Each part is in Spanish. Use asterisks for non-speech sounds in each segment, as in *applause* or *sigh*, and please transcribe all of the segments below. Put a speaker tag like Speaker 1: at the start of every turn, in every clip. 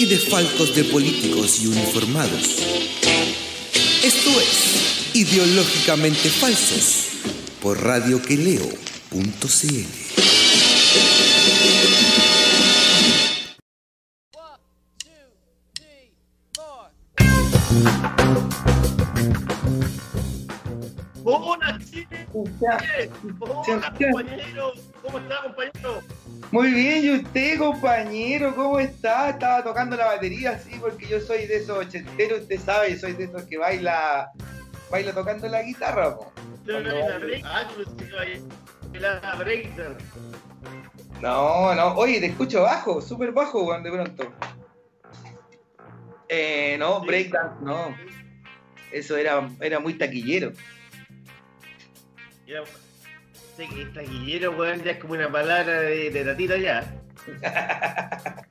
Speaker 1: y desfalcos de políticos y uniformados. Esto es Ideológicamente Falsos por radioqueleo.cl.
Speaker 2: Hola, compañero. ¿Cómo está, compañero?
Speaker 3: Muy bien, ¿y usted, compañero? ¿Cómo está? Estaba tocando la batería, sí, porque yo soy de esos ochenteros, usted sabe, soy de esos que baila baila tocando la guitarra, po. No, no, oye, te escucho bajo, súper bajo, Juan, de pronto. Eh, no, breakdance, no. Eso era, era muy taquillero.
Speaker 2: Era, taquillero, weón, ya es como una palabra de, de tatita ya. *laughs*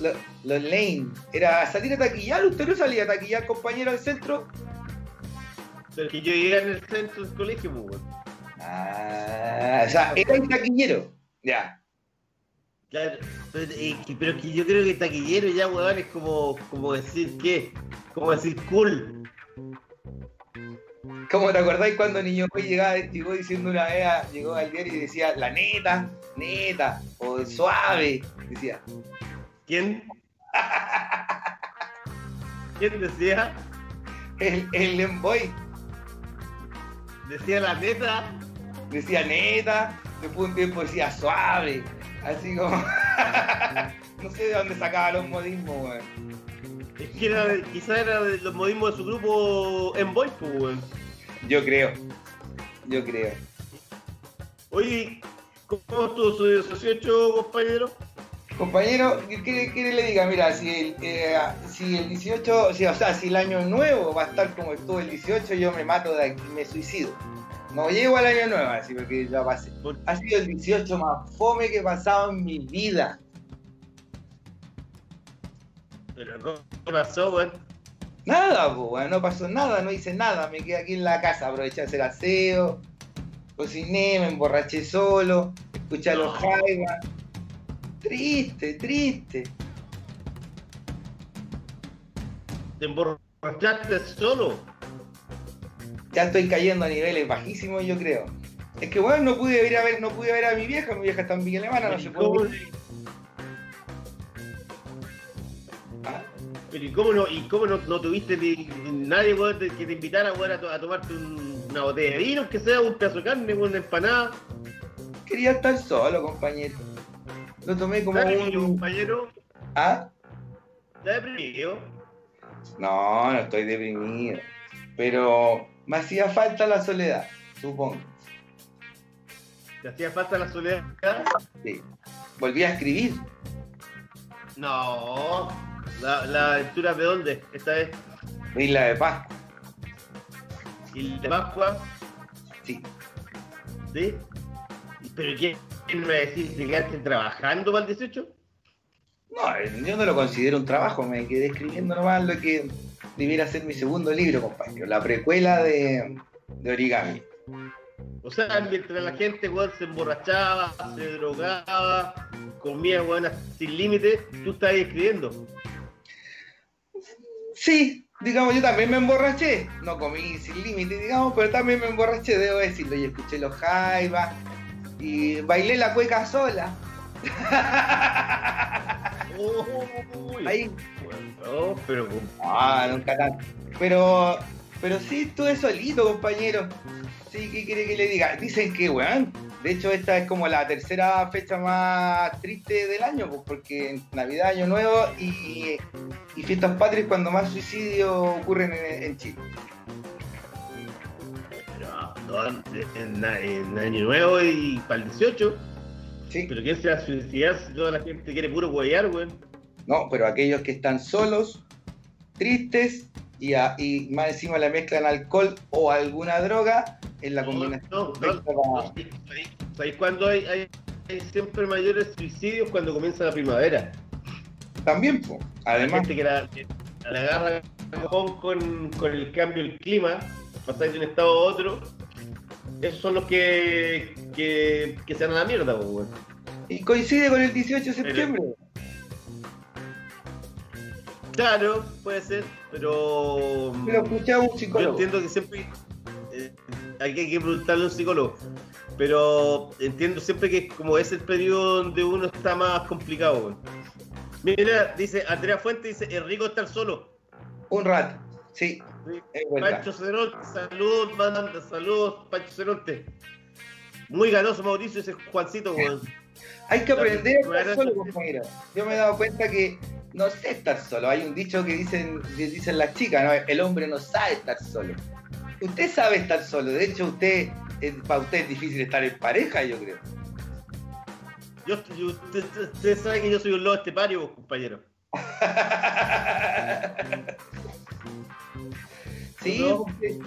Speaker 3: los, los Lane. Era salir a taquillar, usted no salía a taquillar, compañero, al centro.
Speaker 2: Pero que yo llegué en el centro del colegio, pues, weón.
Speaker 3: Ah, o sea, era un taquillero. Ya.
Speaker 2: Claro, pero, eh, pero que yo creo que taquillero ya, weón, es como, como decir qué, como decir cool.
Speaker 3: ¿Cómo te acordáis cuando Niño Boy llegaba, llegó diciendo una vez, llegó al diario y decía la neta, neta, o suave, decía.
Speaker 2: ¿Quién? ¿Quién decía?
Speaker 3: El, el Lemboy.
Speaker 2: Decía la neta.
Speaker 3: Decía neta, después un tiempo decía suave, así como. *laughs* no sé de dónde sacaba los modismos, weón.
Speaker 2: Es que era, quizás era de los modismos de su grupo en Boy, pues, weón.
Speaker 3: Yo creo. Yo creo.
Speaker 2: Oye, ¿cómo estuvo su 18, compañero?
Speaker 3: Compañero, ¿qué le diga? Mira, si el, eh, si el 18, si, o sea, si el año nuevo va a estar como estuvo el 18, yo me mato de aquí, me suicido. No llego al año nuevo, así porque ya pasé. Ha sido el 18 más fome que he pasado en mi vida.
Speaker 2: Pero ¿qué pasó, weón?
Speaker 3: Nada, pues, no pasó nada, no hice nada, me quedé aquí en la casa, aproveché a hacer aseo, cociné, me emborraché solo, escuché a los jaivas. Triste, triste.
Speaker 2: ¿Te emborrachaste solo?
Speaker 3: Ya estoy cayendo a niveles bajísimos, yo creo. Es que bueno, no pude ir a ver, no pude ver a mi vieja, mi vieja está en Villa Alemana, no se puede.
Speaker 2: Pero ¿y cómo no, y cómo no, no tuviste ni, nadie weón, que te invitara weón, a, to, a, tomarte un, una botella de vino, que sea un pedazo de carne, una empanada?
Speaker 3: Quería estar solo, compañero. Lo tomé como
Speaker 2: un... compañero?
Speaker 3: ¿Ah?
Speaker 2: ¿Estás deprimido?
Speaker 3: No, no estoy deprimido. Pero me hacía falta la soledad, supongo.
Speaker 2: ¿Te hacía falta la soledad?
Speaker 3: Sí. Volví a escribir.
Speaker 2: No. ¿La, la aventura de dónde? Esta vez.
Speaker 3: Isla de Pascua.
Speaker 2: ¿Isla de Pascua?
Speaker 3: Sí.
Speaker 2: ¿Sí? ¿Pero quién me va a decir que quedaste trabajando para el 18?
Speaker 3: No, yo no lo considero un trabajo, me quedé escribiendo nomás lo que debiera ser mi segundo libro, compañero, la precuela de, de Origami.
Speaker 2: O sea, mientras la gente weón, se emborrachaba, se drogaba, comía weón, sin límite, tú estabas escribiendo.
Speaker 3: Sí, digamos, yo también me emborraché. No comí sin límite, digamos, pero también me emborraché, debo decirlo. Y escuché los jaivas y bailé la cueca sola.
Speaker 2: Uy,
Speaker 3: Ahí.
Speaker 2: Bueno, pero.
Speaker 3: Ah, nunca tanto. Pero, pero sí estuve solito, compañero. Sí, ¿qué quiere que le diga? Dicen que, weón, de hecho esta es como la tercera fecha más triste del año, pues porque Navidad, Año Nuevo y, y Fiestas Patrias cuando más suicidios ocurren en, en Chile.
Speaker 2: Pero, en, en, Año Nuevo y para el 18.
Speaker 3: Sí.
Speaker 2: Pero ¿quién se va a suicidar si toda la gente quiere puro huevear, weón?
Speaker 3: No, pero aquellos que están solos tristes y, a- y más encima le mezclan alcohol o alguna droga en la combinación.
Speaker 2: No, no, no, ¿sabéis- ¿Sabéis cuándo hay, hay, hay siempre mayores suicidios? Cuando comienza la primavera.
Speaker 3: También, po.
Speaker 2: La
Speaker 3: además,
Speaker 2: gente que la, que la agarra con, con el cambio del clima, pasáis de un estado a otro, esos son los que, que, que se van a la mierda, po, weón.
Speaker 3: y coincide con el 18 de septiembre.
Speaker 2: Claro, puede ser, pero.
Speaker 3: Pero escuchaba un
Speaker 2: Yo
Speaker 3: psicólogo.
Speaker 2: entiendo que siempre eh, hay que hay que preguntarle a un psicólogo. Pero entiendo siempre que como es el periodo donde uno está más complicado. Mira, dice Andrea Fuente, dice, es rico estar solo.
Speaker 3: Un rato, sí.
Speaker 2: Pancho Ceronte, saludos, manda saludos, Pancho Ceronte. Muy ganoso Mauricio, ese Juancito, weón.
Speaker 3: Hay que aprender a estar solo, compañero. Yo me he dado cuenta que no sé estar solo. Hay un dicho que dicen, que dicen las chicas, ¿no? El hombre no sabe estar solo. Usted sabe estar solo. De hecho, usted, para usted es difícil estar en pareja, yo creo.
Speaker 2: Yo, yo- usted, sabe que yo soy un lobo estepario, compañero. *laughs*
Speaker 3: Sí,
Speaker 2: No.
Speaker 3: usted,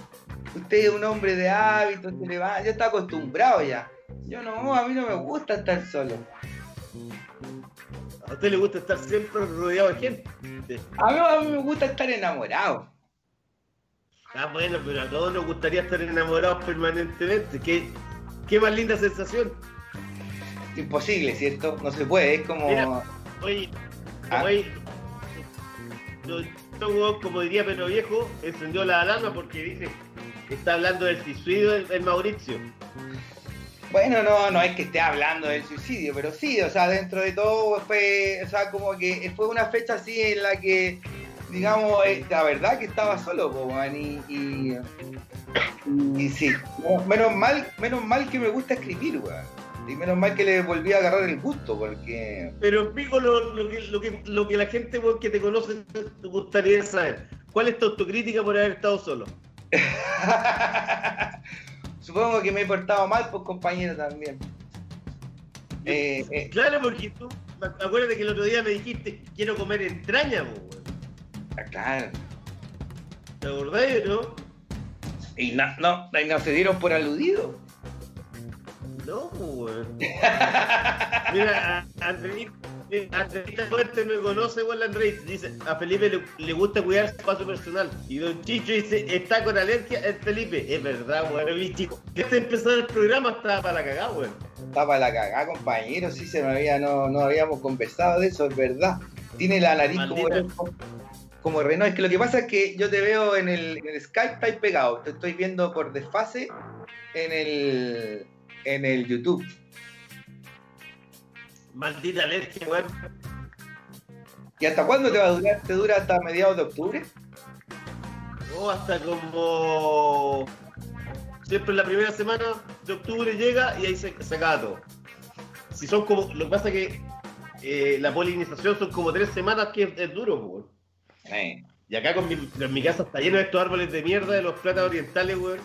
Speaker 3: usted es un hombre de hábitos, se le va, yo está acostumbrado ya. Yo no, a mí no me gusta estar solo.
Speaker 2: A usted le gusta estar siempre rodeado de gente.
Speaker 3: A mí, a mí me gusta estar enamorado.
Speaker 2: Ah, bueno, pero a todos nos gustaría estar enamorados permanentemente. ¿Qué, qué más linda sensación.
Speaker 3: Imposible, ¿cierto? No se puede, es como...
Speaker 2: Mira. Oye,
Speaker 3: Ah.
Speaker 2: oye, yo- como diría Pedro Viejo, encendió la alarma porque dice que está hablando del suicidio del, del Mauricio.
Speaker 3: Bueno, no, no es que esté hablando del suicidio, pero sí, o sea, dentro de todo fue, o sea, como que fue una fecha así en la que, digamos, eh, la verdad que estaba solo, man, y, y, y sí, no, menos mal, menos mal que me gusta escribir, weón, y menos mal que le volví a agarrar el gusto, porque,
Speaker 2: Pero Pico, lo, lo que, lo, que, lo que la gente que te conoce te gustaría saber. ¿Cuál es tu autocrítica por haber estado solo? *laughs*
Speaker 3: supongo que me he portado mal, pues compañero también. Eh, eh,
Speaker 2: Claro, porque tú, acuérdate que el otro día me dijiste quiero comer entraña, weón.
Speaker 3: ah, claro.
Speaker 2: ¿Te acordás, no?
Speaker 3: Y no, no, y no se dieron por aludido.
Speaker 2: No, weón. *laughs* Mira, Andreita, Fuerte no conoce, weón, Andreita. Dice, a Felipe le, le gusta cuidar su espacio personal. Y Don Chicho dice, está con alergia el Felipe. Es verdad, weón, mi chico. Empezar el programa estaba para la cagada, weón.
Speaker 3: Está para la cagada, compañero. Sí, se me había, no, no habíamos conversado de eso, es verdad. Tiene la nariz como,
Speaker 2: Maldita.
Speaker 3: como Renault. Es que lo que pasa es que yo te veo en el, en el Skype, está ahí pegado. Te estoy viendo por desfase en el, en el YouTube.
Speaker 2: Maldita alergia, weón.
Speaker 3: ¿Y hasta cuándo te va a durar? ¿Te dura hasta mediados de octubre?
Speaker 2: O hasta como... Siempre la primera semana de octubre llega y ahí se, se acaba todo. Si son como... Lo que pasa es que eh, la polinización son como tres semanas que es, es duro, weón.
Speaker 3: Eh,
Speaker 2: Y acá con mi, en mi casa está lleno de estos árboles de mierda de los platas orientales, weón.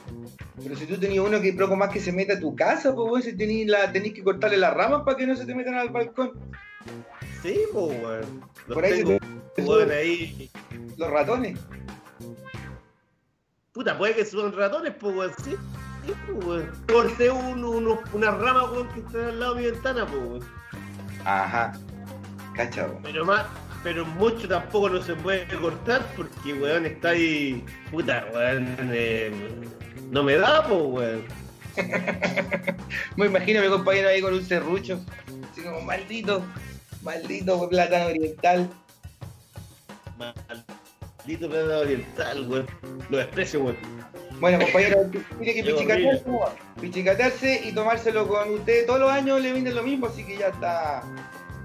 Speaker 3: Pero si tú tenías uno que poco más que se meta a tu casa, pues weón, si tenés, la, tenés que cortarle las ramas para que no se te metan al balcón.
Speaker 2: Sí, po, weón. Los
Speaker 3: Por ahí
Speaker 2: tengo,
Speaker 3: te-
Speaker 2: weón, ahí.
Speaker 3: Los ratones.
Speaker 2: Puta, puede que suban ratones, pues, weón. Sí, sí, po, weón. Corté un, unos- una rama, weón, que está al lado de mi ventana, pues, weón.
Speaker 3: Ajá. Cacha, weón.
Speaker 2: Pero más, pero mucho tampoco no se puede cortar porque, weón, está ahí. Puta, weón. eh, no me da, pues, weón. *laughs*
Speaker 3: Me imagino a mi compañero ahí con un serrucho. Así como, maldito, maldito plátano oriental.
Speaker 2: Maldito plata oriental, weón. Lo desprecio, weón.
Speaker 3: Bueno, compañero, tiene que *laughs* pichicatearse, pichicatearse y tomárselo con usted. Todos los años le viene lo mismo, así que ya está,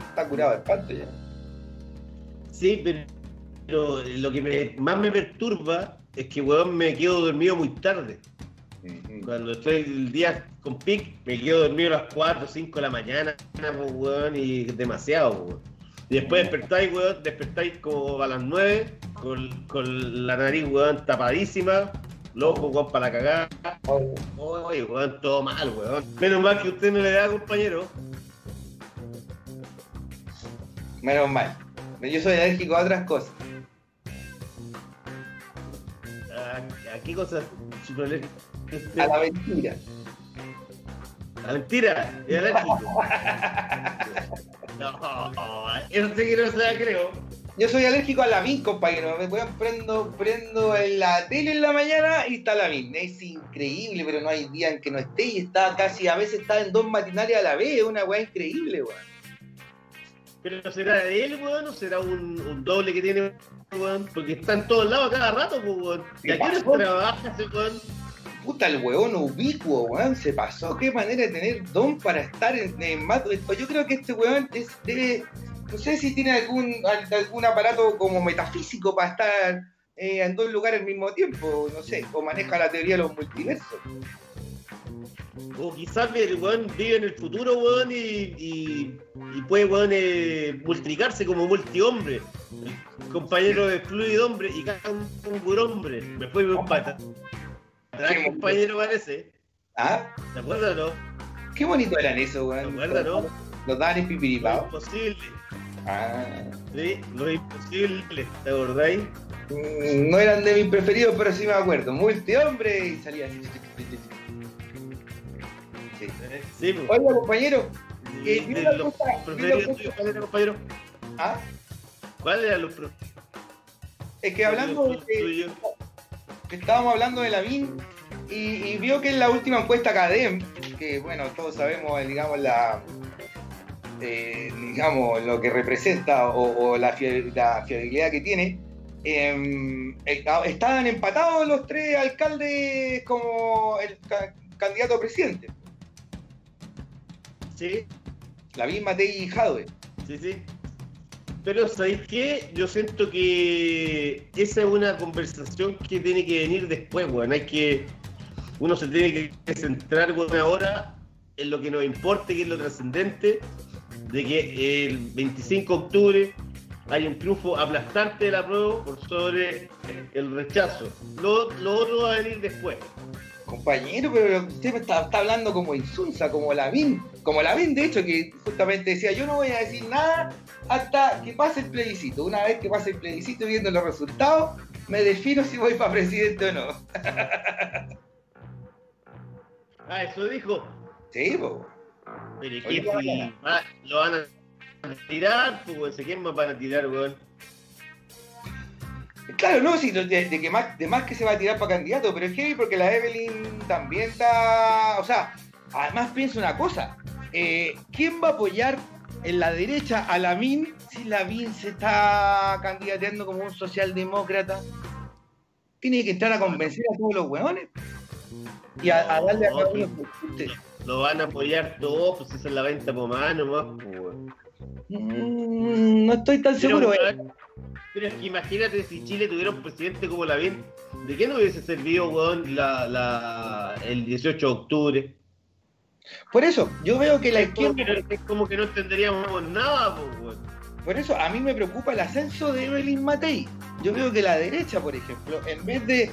Speaker 3: está curado de espanto ya.
Speaker 2: Sí, pero, pero lo que me- más me perturba es que, weón, me quedo dormido muy tarde. Cuando estoy el día con pic, me quedo dormido a las 4 o 5 de la mañana, pues, weón, y demasiado, weón. Y después despertáis, weón, despertáis como a las 9, con, con la nariz, weón, tapadísima, los ojos, weón, para la cagada. Oye, weón, todo mal, weón. Menos mal que usted no le da, compañero.
Speaker 3: Menos mal. Yo soy alérgico a otras cosas.
Speaker 2: ¿A qué cosa súper alérgico?
Speaker 3: A la mentira.
Speaker 2: La mentira, es alérgico. no, eso sí que no se la creo.
Speaker 3: Yo soy alérgico a la min, compañero. Me a prendo, prendo en la tele en la mañana y está la min. Es increíble, pero no hay día en que no esté y está casi, a veces está en dos matinales a la vez. Es una weá increíble, weón.
Speaker 2: Pero será de él, weón, o será un, un doble que tiene, weón, porque está en todos lados cada rato, pues, weón. ¿Y a qué hora trabaja ese weón?
Speaker 3: Puta, el weón ubicuo, weón, se pasó. Qué manera de tener don para estar en, en Yo creo que este weón es, debe no sé si tiene algún, algún aparato como metafísico para estar eh, en dos lugares al mismo tiempo, no sé, o maneja la teoría de los multiversos.
Speaker 2: O quizás el weón vive en el futuro, weón, y, puede, weón, eh, multiplicarse como multihombre. compañero de fluido hombre y cada un, un hombre. Después me un pata. ¿Qué compañero parece?
Speaker 3: ¿Ah?
Speaker 2: ¿Te acuerdas, no?
Speaker 3: Qué bonito eran eso, weón.
Speaker 2: ¿Te acuerdas, no?
Speaker 3: Los daban en pipiripao.
Speaker 2: Imposible.
Speaker 3: Ah.
Speaker 2: Sí, lo imposible, ¿te acordáis?
Speaker 3: Mm, no eran de mis preferidos, pero sí me acuerdo. Multi-hombre y salía así. Sí. sí pues. Oiga, compañero.
Speaker 2: Eh, los preferidos tuyos, ¿cuál era, compañero?
Speaker 3: ¿Ah?
Speaker 2: ¿Cuál era los
Speaker 3: Es que hablando de. Que estábamos hablando de la BIN y, y, vio que en la última encuesta CADEM, que bueno, todos sabemos, digamos, la, eh, digamos, lo que representa o, la, fiabilidad que tiene, em, estaban empatados los tres alcaldes como el candidato a presidente.
Speaker 2: Sí.
Speaker 3: La misma Tei y Jadwe.
Speaker 2: Sí, sí. Pero ¿sabéis qué? Yo siento que esa es una conversación que tiene que venir después, bueno. Hay que. Uno se tiene que centrar, bueno, ahora en lo que nos importe, que es lo trascendente, de que el 25 de octubre hay un triunfo aplastante de la prueba por sobre el rechazo. Lo, otro va a venir después.
Speaker 3: Compañero, pero usted está, está hablando como insulsa, como la BIN, como la BIN, de hecho, que justamente decía, yo no voy a decir nada hasta que pase el plebiscito. Una vez que pase el plebiscito viendo los resultados, me defino si voy para presidente o no. *laughs*
Speaker 2: ah, eso dijo.
Speaker 3: Sí, pues.
Speaker 2: Pero es que si lo van a tirar, pues, ¿quién más van a tirar, weón?
Speaker 3: Claro, no, sí, de, que más, de más que se va a tirar para candidato, pero es que porque la Evelyn también está. O sea, además pienso una cosa. Eh, ¿Quién va a apoyar en la derecha a la MIN si la MIN se está candidateando como un socialdemócrata? Tiene que entrar a convencer a todos los weones y a, darle a cada uno
Speaker 2: lo van a apoyar todos, pues esa es la venta por mano nomás, pues,
Speaker 3: mm, no estoy tan seguro.
Speaker 2: Eh. Pero, es que imagínate si Chile tuviera un presidente como la bien, ¿de qué no hubiese servido, weón, la, la, el 18 de octubre?
Speaker 3: Por eso, yo veo que la izquierda.
Speaker 2: Es como que no entenderíamos nada, weón.
Speaker 3: Por eso, a mí me preocupa el ascenso de Evelyn Matei. Yo veo que la derecha, por ejemplo, en vez de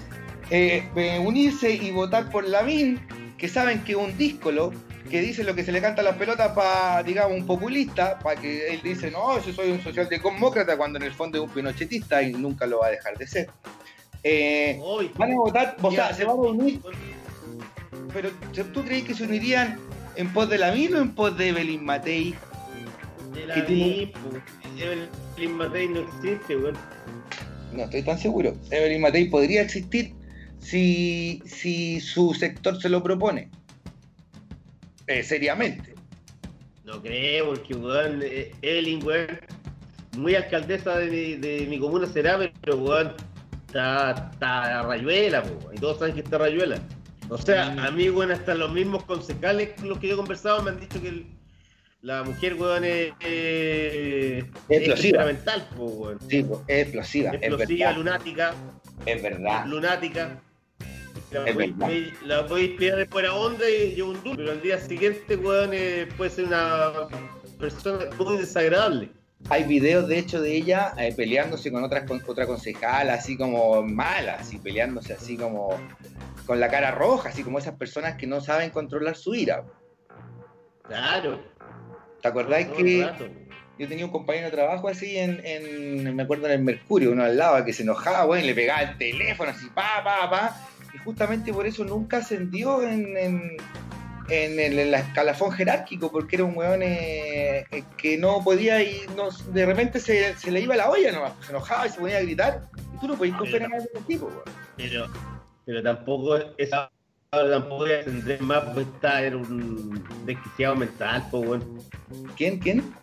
Speaker 3: eh, unirse y votar por la MIN, que saben que un díscolo que dice lo que se le canta a las pelotas para, digamos, un populista, para que él dice, no, yo soy un socialdemócrata, cuando en el fondo es un pinochetista y nunca lo va a dejar de ser. Eh, van a votar, o sea, se van a unir. Pero, ¿tú crees que se unirían en pos de la o en pos de Evelyn Matei?
Speaker 2: De la Evelyn Matei no existe, güey.
Speaker 3: No estoy tan seguro. Evelyn Matei podría existir si, si su sector se lo propone. Eh, seriamente.
Speaker 2: No creo, porque weón, eh, Evelyn, weón, muy alcaldesa de mi, comuna será, pero weón, está, está rayuela, y todos saben que está rayuela. O sea, mm. a mí, weón, hasta los mismos concejales con los que yo he conversado me han dicho que la mujer, weón, es,
Speaker 3: explosiva.
Speaker 2: Es weón.
Speaker 3: Sí, es explosiva.
Speaker 2: Explosiva, lunática.
Speaker 3: Es verdad.
Speaker 2: Lunática. La voy, a inspirar después a onda y yo un duro, pero al día siguiente, weón, eh, puede ser una persona muy desagradable.
Speaker 3: Hay videos, de hecho, de ella eh, peleándose con, otras, con otra concejal, así como mala, así peleándose así como con la cara roja, así como esas personas que no saben controlar su ira.
Speaker 2: Claro.
Speaker 3: ¿Te acordáis que yo tenía un compañero de trabajo así en, en me acuerdo en el Mercurio, uno al lado que se enojaba, weón, y le pegaba el teléfono así, pa, pa, pa. Y justamente por eso nunca ascendió en, en, en el, en escalafón jerárquico, porque era un weón eh, eh, que no podía y no, de repente se, se le iba la olla nomás, se enojaba y se ponía a gritar. Y tú no podías confiar en ese tipo, weón.
Speaker 2: Pero, pero tampoco esa tampoco iba a ascender más porque está era un desquiciado mental, pues weón.
Speaker 3: ¿Quién? ¿Quién?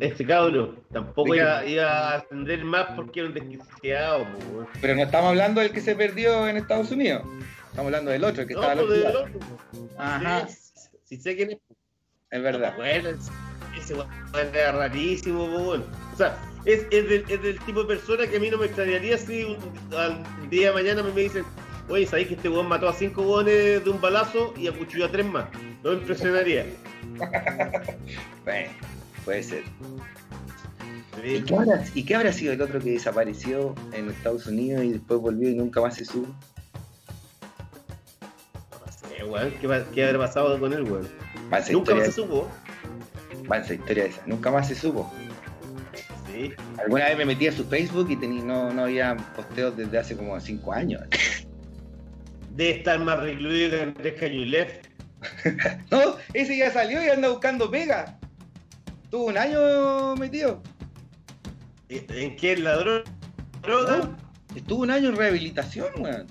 Speaker 2: Este cabro tampoco iba, iba a ascender más porque era un desquiciado.
Speaker 3: Pero no estamos hablando del que se perdió en Estados Unidos. Estamos hablando del otro, el que
Speaker 2: No,
Speaker 3: estaba
Speaker 2: pues, del
Speaker 3: loco.
Speaker 2: otro.
Speaker 3: Ajá,
Speaker 2: Sí, sí sé quién es.
Speaker 3: es verdad.
Speaker 2: Bueno, ese era rarísimo, po, weón. O sea, es, es, del, es del tipo de persona que a mí no me extrañaría si un, al día de mañana me, me dicen, oye, ¿sabéis que este weón mató a cinco weones de un balazo y acuchilló a tres más? No me impresionaría. *laughs*
Speaker 3: Bueno, puede ser. ¿Y qué, habrá, ¿Y qué habrá sido el otro que desapareció en Estados Unidos y después volvió y nunca más se supo?
Speaker 2: No sé, weón, ¿qué, qué habrá pasado con él, weón? Nunca más se supo.
Speaker 3: mansa historia esa. Nunca más se supo.
Speaker 2: Sí.
Speaker 3: Alguna vez me metí a su Facebook y tení- no, no había posteos desde hace como cinco años.
Speaker 2: Debe estar más recluido que Andrés Cañulev. *laughs*
Speaker 3: No, ese ya salió y anda buscando pega. Tuvo un año metido.
Speaker 2: ¿En qué? ¿En la dro- droga?
Speaker 3: Estuvo un año en rehabilitación, weón.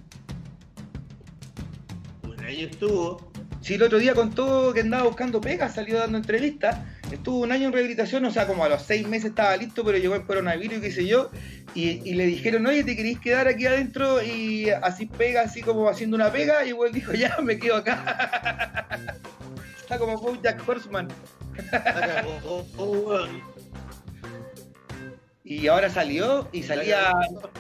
Speaker 2: Un año estuvo.
Speaker 3: Sí, el otro día contó que andaba buscando pega, salió dando entrevistas. Estuvo un año en rehabilitación, o sea, como a los seis meses estaba listo, pero llegó el coronavirus y qué sé yo. Y, y le dijeron, oye, ¿te queréis quedar aquí adentro? Y así pega, así como haciendo una pega. Y igual dijo, ya, me quedo acá. *laughs* Está como Bojack Horseman. Y ahora salió y salía,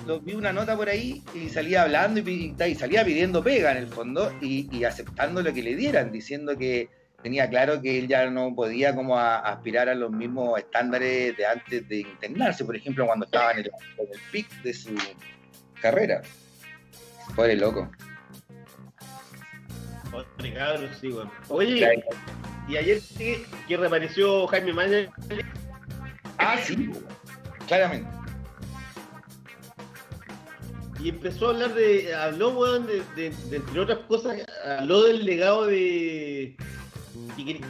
Speaker 3: lo, vi una nota por ahí y salía hablando y, y salía pidiendo pega en el fondo y, y aceptando lo que le dieran, diciendo que tenía claro que él ya no podía como a- aspirar a los mismos estándares de antes de internarse, por ejemplo, cuando estaba en el, en el pic de su carrera. Pobre loco.
Speaker 2: Cabrón, sí, weón. Oye, y ayer sí que reapareció Jaime Maña.
Speaker 3: Ah, sí, claramente.
Speaker 2: Y empezó a hablar de. Habló, weón, de, de- de, entre otras cosas, habló del legado de.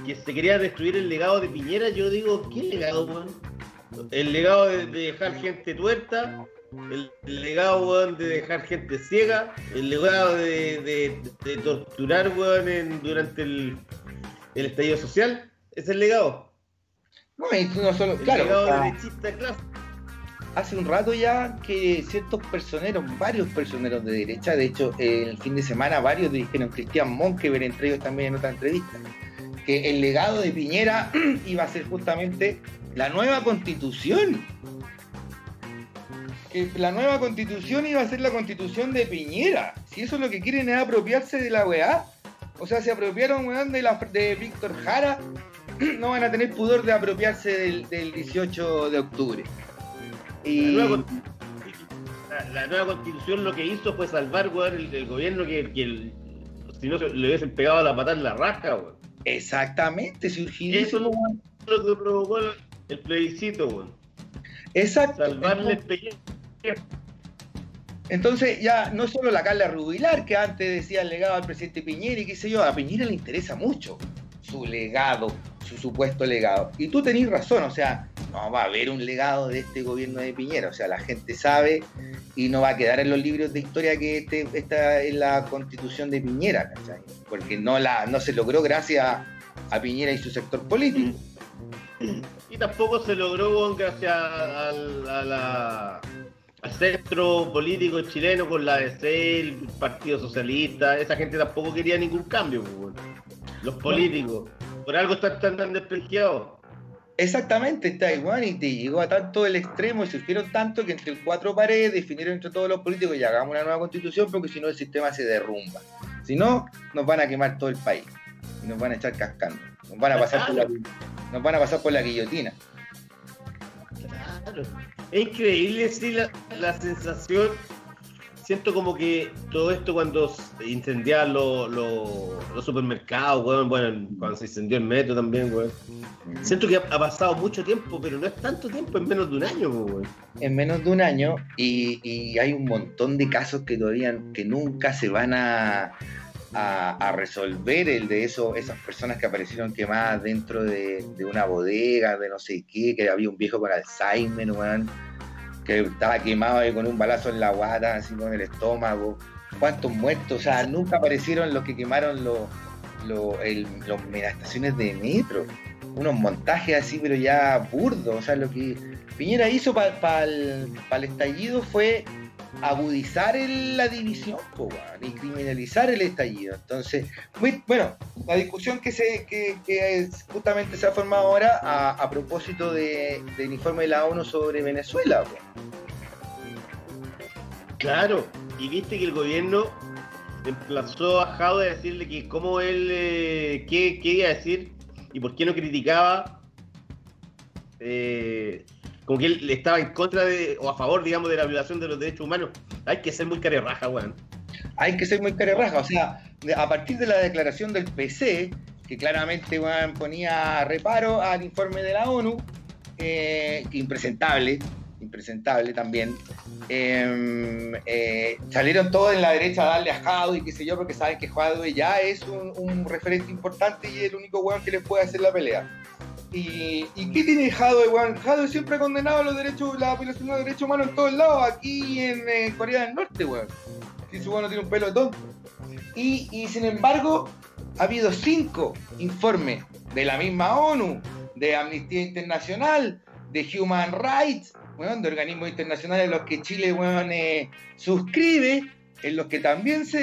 Speaker 2: Que se quería destruir el legado de Piñera. Yo digo, ¿qué legado, weón? El legado de, de dejar gente tuerta. El, legado, weón, de dejar gente ciega. El legado de, de- de torturar, weón, en- durante el, el estallido social. Es el legado.
Speaker 3: No, y no solo,
Speaker 2: El
Speaker 3: claro,
Speaker 2: legado derechista clásico.
Speaker 3: hace un rato ya que ciertos personeros, varios personeros de derecha, de hecho, el fin de semana varios dijeron, Cristian Monkever, entre ellos también en otra entrevista, que el legado de Piñera *clears throat* iba a ser justamente la nueva constitución. Que la nueva constitución iba a ser la constitución de Piñera. Si eso es lo que quieren es apropiarse de la weá. O sea, se apropiaron, weón, de, la, de Víctor Jara. *clears throat* No van a tener pudor de apropiarse del, del 18 de octubre. Y...
Speaker 2: La nueva, consti- la- la nueva constitución lo que hizo fue salvar weón, el, el gobierno que, que el- si no le hubiesen pegado a la patada en la weón.
Speaker 3: Exactamente, si
Speaker 2: Eso es lo que provocó el, plebiscito, weón.
Speaker 3: Exacto.
Speaker 2: Salvarle el.
Speaker 3: Entonces ya no solo la Carla Rubilar, que antes decía el legado al presidente Piñera y qué sé yo, a Piñera le interesa mucho su legado, su supuesto legado. Y tú tenés razón, o sea, no va a haber un legado de este gobierno de Piñera, o sea, la gente sabe y no va a quedar en los libros de historia que este, esta es la constitución de Piñera, ¿cachai? Porque no, la, no se logró gracias a Piñera y su sector político.
Speaker 2: Y tampoco se logró, gracias a la- al centro político chileno con la DC, el Partido Socialista. Esa gente tampoco quería ningún cambio, weón. Los políticos. Por algo están tan, tan desprestigiados.
Speaker 3: Exactamente, Taiwán y te llegó a tanto el extremo y surgieron tanto que entre cuatro paredes definieron entre todos los políticos y hagamos una nueva constitución porque si no el sistema se derrumba. Si no, nos van a quemar todo el país y nos van a echar cascando. Nos van a pasar por la, *laughs* nos van a pasar por la guillotina.
Speaker 2: Claro. Es increíble, sí, la, la sensación. siento como que todo esto cuando incendiaban los supermercados, bueno, cuando se incendió el metro también, weón. Siento que ha, pasado mucho tiempo, pero no es tanto tiempo, en menos de un año, weón.
Speaker 3: En menos de un año, y, hay un montón de casos que todavía, que nunca se van a, a, resolver, el de eso, esas personas que aparecieron quemadas dentro de, una bodega, de no sé qué, que había un viejo con Alzheimer, que estaba quemado ahí con un balazo en la guata, así con el estómago. ¿Cuántos muertos? O sea, nunca aparecieron los que quemaron los, los, estaciones de metro. Unos montajes así, pero ya burdos. O sea, lo que Piñera hizo para el, el estallido fue agudizar la división y criminalizar el estallido. Entonces, bueno, la discusión que, se, que, justamente se ha formado ahora a, propósito de, del informe de la ONU sobre Venezuela.
Speaker 2: Claro, y viste que el gobierno emplazó a Jado a decirle que cómo él, eh, qué, qué, iba a decir y por qué no criticaba. Eh, como que él estaba en contra de, o a favor, digamos, de la violación de los derechos humanos. Hay que ser muy carerraja, weón.
Speaker 3: Hay que ser muy carerraja, o sea, a partir de la declaración del PC, que claramente weón, ponía reparo al informe de la ONU, eh, impresentable, impresentable también, em, eh, salieron todos en la derecha a darle a y qué sé yo, porque saben que Jado ya es un, referente importante y el único weón que le puede hacer la pelea. ¿Y, qué tiene Jadwe, weón? Jadwe siempre ha condenado los derechos, la violación de los derechos humanos en todos lados, aquí en, Corea del Norte, weón. Si su no tiene un pelo de tonto. Y, sin embargo, ha habido cinco informes de la misma ONU, de Amnistía Internacional, de Human Rights, weón, de organismos internacionales en los que Chile, weón, eh, suscribe, en los que también se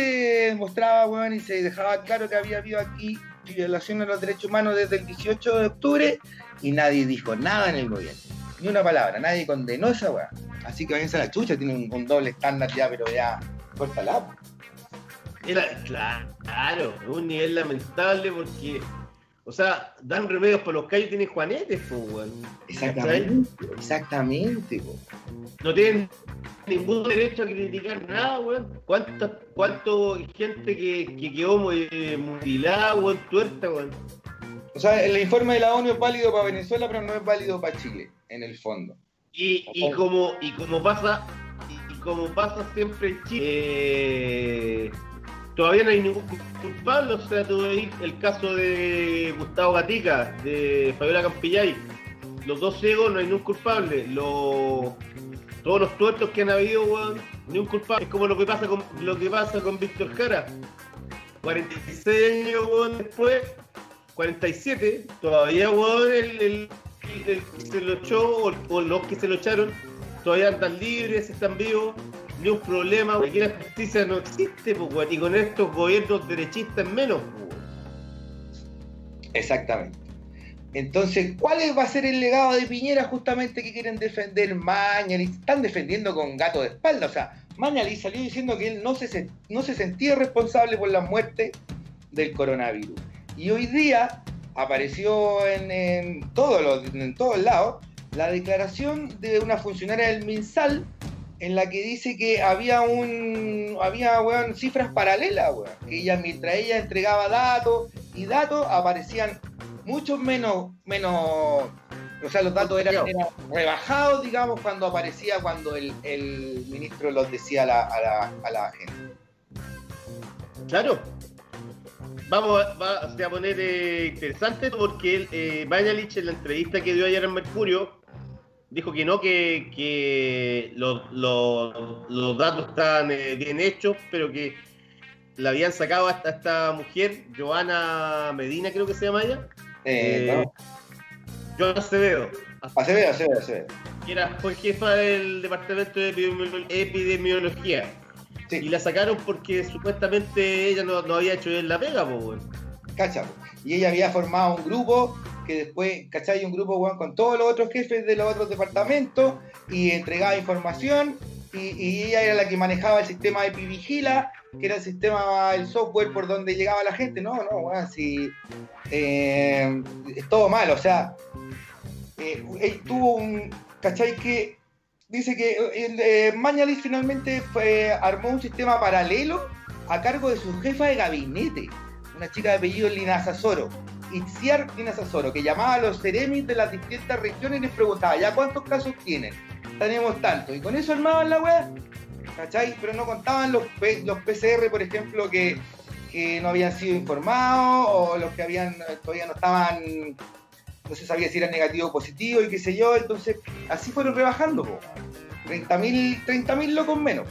Speaker 3: demostraba, weón, y se dejaba claro que había habido aquí violación a los derechos humanos desde el 18 de octubre y nadie dijo nada en el gobierno. Ni una palabra, nadie condenó esa weá. Así que váyanse a la chucha, tiene un, doble estándar ya, pero ya, corta
Speaker 2: Era, claro, un nivel lamentable porque, o sea, dan remedios por los calles, tienen juanetes, pues, weón.
Speaker 3: Exactamente, exactamente,
Speaker 2: No tienen ningún derecho a criticar nada, weón. ¿Cuánta, cuánto gente que, que quedó eh, mutilada, weón, tuerta, weón?
Speaker 3: O sea, el informe de la ONU es válido para Venezuela, pero no es válido para Chile, en el fondo.
Speaker 2: Y, y como, y como pasa, y, como pasa siempre en Chile, eh, todavía no hay ningún culpable, o sea, tuve el caso de Gustavo Gatica, de Fabiola Campillay. Los dos ciegos no hay ningún culpable. Los todos los tuertos que han habido, weón, ni un culpable. Es como lo que pasa con lo que pasa con Víctor Jara. 46 años, weón, después, 47, todavía, weón, el, el, que se lo echó, o, los que se lo echaron, todavía andan libres, están vivos, ni un problema, aquí la justicia no existe, pues, y con estos gobiernos derechistas menos, weón.
Speaker 3: Exactamente. Entonces, ¿cuál va a ser el legado de Piñera justamente que quieren defender Mañali? Están defendiendo con gato de espalda. O sea, Mañali salió diciendo que él no se, no se sentía responsable por la muerte del coronavirus. Y hoy día apareció en, todos los, en todos lados la declaración de una funcionaria del MinSal en la que dice que había un había cifras paralelas, que ella mientras ella entregaba datos y datos aparecían mucho menos, menos, o sea, los datos eran, rebajados, digamos, cuando aparecía, cuando el, ministro los decía a la, a la, gente.
Speaker 2: Claro. Vamos a, poner eh, interesante porque eh, en la entrevista que dio ayer en Mercurio dijo que no, que, que los, datos estaban eh, bien hechos, pero que la habían sacado hasta esta mujer, Joana Medina creo que se llama ella, eh, eh, Yo Acevedo.
Speaker 3: Acevedo, Acevedo, Acevedo.
Speaker 2: Que era, fue jefa del departamento de epidemiología. Y la sacaron porque supuestamente ella no, había hecho bien la pega, pues,
Speaker 3: Cacha, y ella había formado un grupo que después, ¿cachai? Un grupo con todos los otros jefes de los otros departamentos y entregaba información y, ella era la que manejaba el sistema de Epivigila, que era el sistema, el software por donde llegaba la gente. No, no, bueno, si eh, es todo mal, o sea, eh, tuvo un, ¿cachai? Que dice que eh, Mañalich finalmente fue, armó un sistema paralelo a cargo de su jefa de gabinete, una chica de apellido Linazasoro, Itziar Linazasoro, que llamaba a los seremis de las distintas regiones y les preguntaba, ¿ya cuántos casos tienen? Tenemos tanto. Y con eso armaban la web, ¿cachai? Pero no contaban los, los PCR, por ejemplo, que, que no habían sido informados o los que habían todavía no estaban no se sabía si era negativo o positivo y qué sé yo, entonces así fueron rebajando, 30.000 30 locos menos.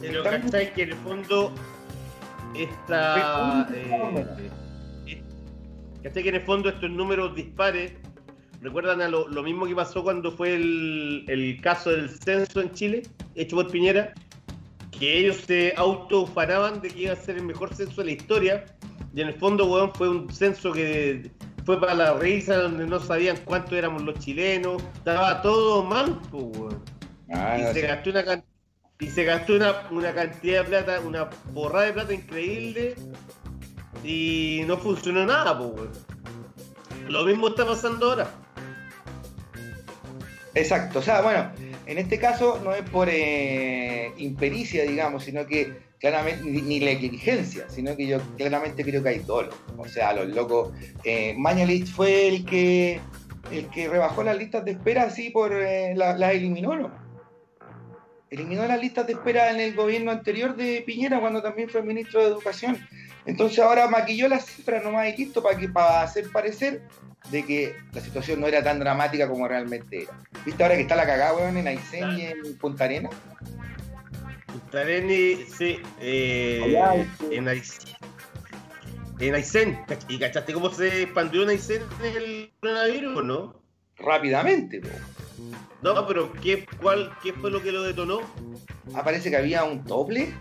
Speaker 2: Pero ¿cachai? Que en el fondo esta... Eh, eh, ¿Cachai? Que en el fondo estos números dispares recuerdan a lo, mismo que pasó cuando fue el, el, caso del censo en Chile, hecho por Piñera, que ellos se autofaraban de que iba a ser el mejor censo de la historia, y en el fondo, weón, fue un censo que fue para la risa, donde no sabían cuántos éramos los chilenos, estaba todo mal, weón. Ah, y, se gastó una, y se gastó una, cantidad de plata, una borrada de plata increíble, y no funcionó nada, weón. Lo mismo está pasando ahora.
Speaker 3: Exacto, o sea, bueno, en este caso no es por eh, impericia, digamos, sino que claramente, ni, la exigencia, sino que yo claramente creo que hay dolo. O sea, los locos. Eh, Mañalich fue el que el que rebajó las listas de espera así por eh, las la eliminó, ¿no? Eliminó las listas de espera en el gobierno anterior de Piñera cuando también fue ministro de Educación. Entonces ahora maquilló las cifras nomás y listo para que para hacer parecer de que la situación no era tan dramática como realmente era. ¿Viste ahora que está la cagada, weón, en Aysén y en Punta Arenas?
Speaker 2: Tareni, sí. Eh, en Aysén. En Aysén. ¿Y cachaste cómo se expandió en Aysén el coronavirus, no?
Speaker 3: Rápidamente,
Speaker 2: No, pero ¿qué, cuál, ¿qué fue lo que lo detonó?
Speaker 3: Ah, parece que había un doble.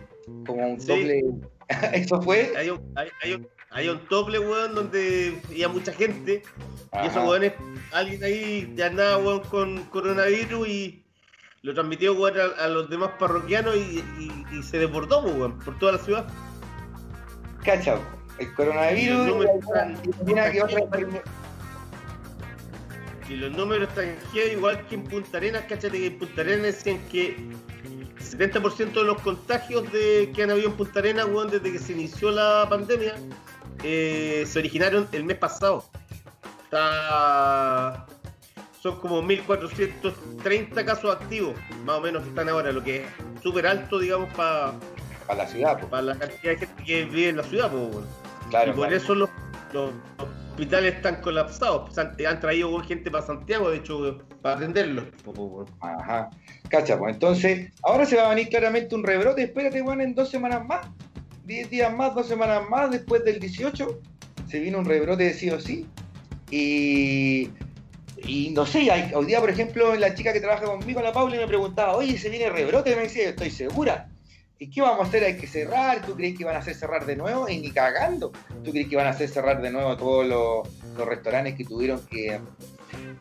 Speaker 3: Como un doble. *laughs* ¿Eso fue?
Speaker 2: Hay un, hay, un, hay un doble, weón, donde había mucha gente. Y esos weones, alguien ahí ya andaba, weón, con coronavirus y lo transmitió a, los demás parroquianos y, se desbordó por toda la ciudad.
Speaker 3: Cacha, el coronavirus.
Speaker 2: Y los números están igual que en Punta Arenas, cáchate que en Punta Arenas decían que 70% de los contagios de, que han habido en Punta Arenas, desde que se inició la pandemia, eh, se originaron el mes pasado. Está son como 1.430 casos activos, más o menos que están ahora, lo que es súper alto, digamos, para
Speaker 3: la ciudad.
Speaker 2: Para la cantidad de gente que vive en la ciudad. Claro, y por eso los, hospitales están colapsados. Han, traído gente para Santiago, de hecho, para atenderlos.
Speaker 3: Ajá. Cacha, pues entonces, ahora se va a venir claramente un rebrote. Espérate, bueno, en dos semanas más. 10 días más, dos semanas más, después del 18, se viene un rebrote de sí o sí. Y no sé, hoy día, por ejemplo, la chica que trabaja conmigo, la Paula, me preguntaba, oye, ¿se viene rebrote? Me decía, estoy segura. ¿Y qué vamos a hacer? Hay que cerrar. ¿Tú crees que van a hacer cerrar de nuevo? Y ni cagando. ¿Tú crees que van a hacer cerrar de nuevo todos los, restaurantes que tuvieron que,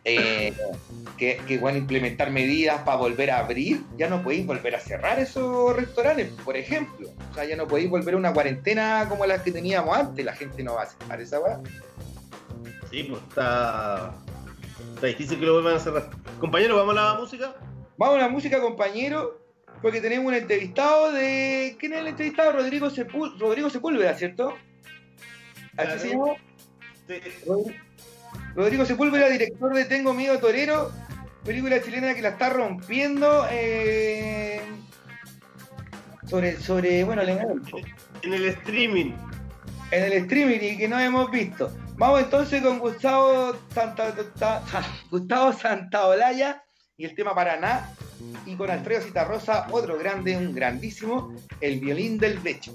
Speaker 3: eh, que, que van a implementar medidas para volver a abrir? Ya no podéis volver a cerrar esos restaurantes, por ejemplo. O sea, ya no podéis volver a una cuarentena como la que teníamos antes. La gente no va a cerrar esa weá.
Speaker 2: Sí, pues está Está difícil que lo vuelvan a cerrar. Compañero, ¿vamos a la música?
Speaker 3: Vamos a la música, compañero, porque tenemos un entrevistado de. ¿Quién es el entrevistado? Rodrigo, Rodrigo Sepúlveda, ¿cierto? ¿Así se llama? Rodrigo Sepúlveda, director de Tengo Miedo Torero, película chilena que la está rompiendo. Eh, sobre, sobre, bueno,
Speaker 2: En el streaming.
Speaker 3: En el streaming y que no hemos visto. Vamos entonces con Gustavo Santa, Gustavo Santaolalla y el tema Paraná. Y con Alfredo Citarrosa, otro grande, un grandísimo, el violín del pecho.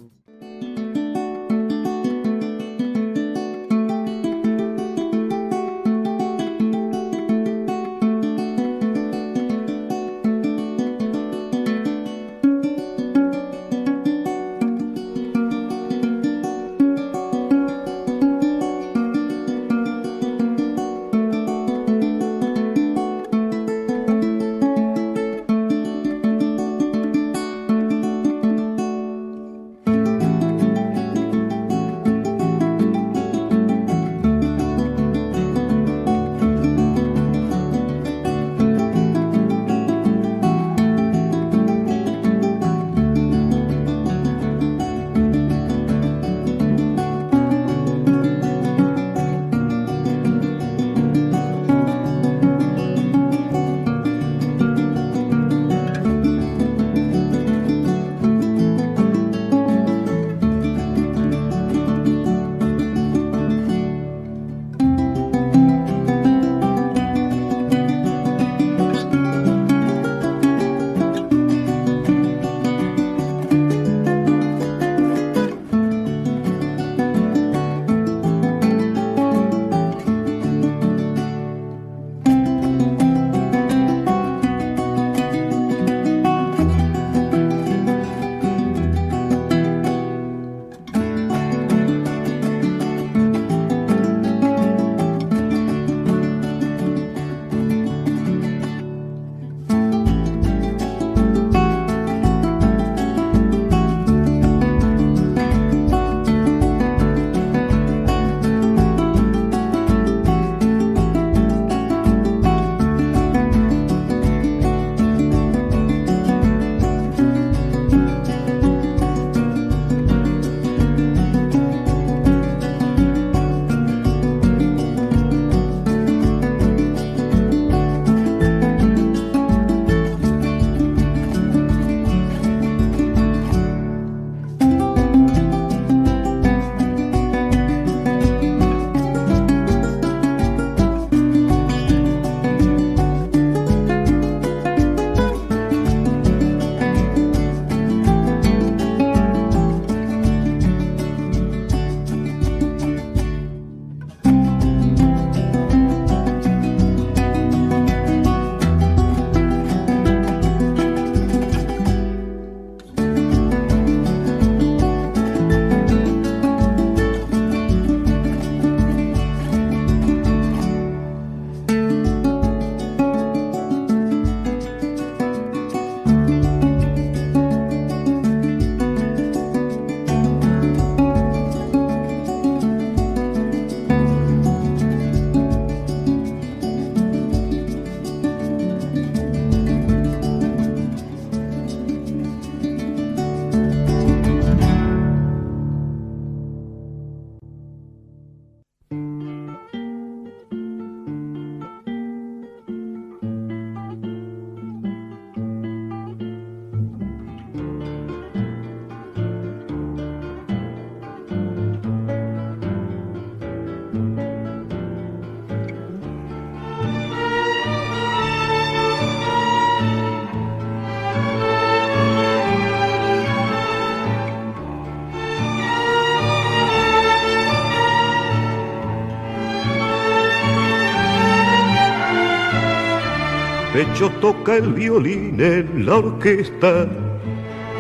Speaker 4: Toca el violín en la orquesta,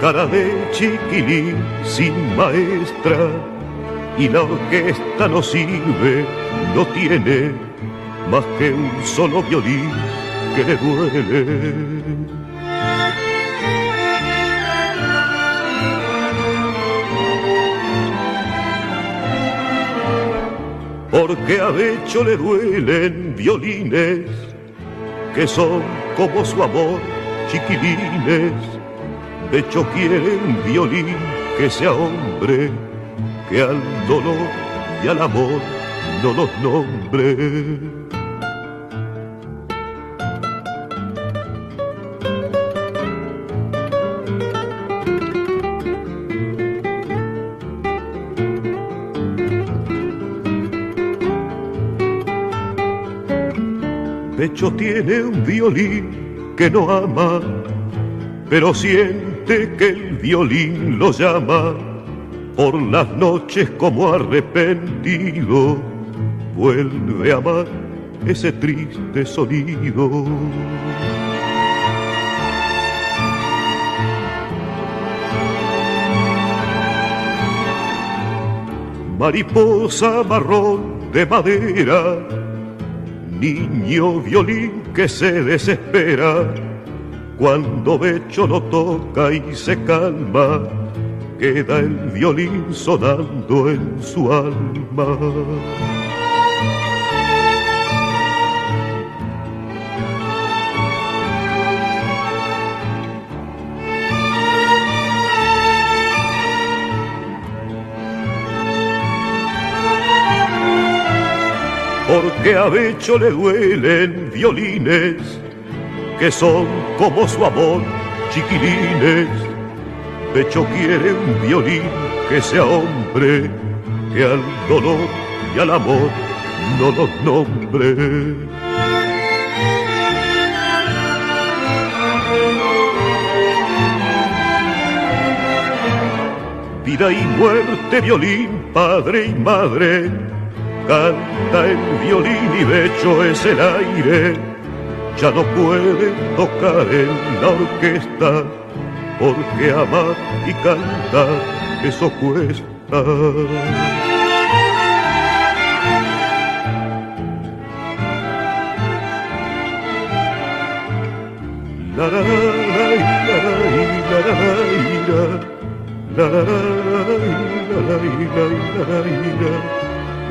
Speaker 4: cara de chiquilín sin maestra, y la orquesta no sirve, no tiene más que un solo violín que le duele. Porque a Becho le duelen violines que son como su amor, chiquilines. Becho quiere un violín que sea hombre, que al dolor y al amor no los nombre. Pecho tiene un violín que no ama, pero siente que el violín lo llama. Por las noches como arrepentido, vuelve a amar ese triste sonido. Mariposa marrón de madera niño violín que se desespera cuando Becho lo toca y se calma, queda el violín sonando en su alma. Porque a Becho le duelen violines que son como su amor, chiquilines. Becho quiere un violín que sea hombre, que al dolor y al amor no los nombre. Vida y muerte, violín, padre y madre, Canta el violín y Becho es el aire. Ya no puede tocar en la orquesta, porque amar y cantar eso cuesta. La la la la la la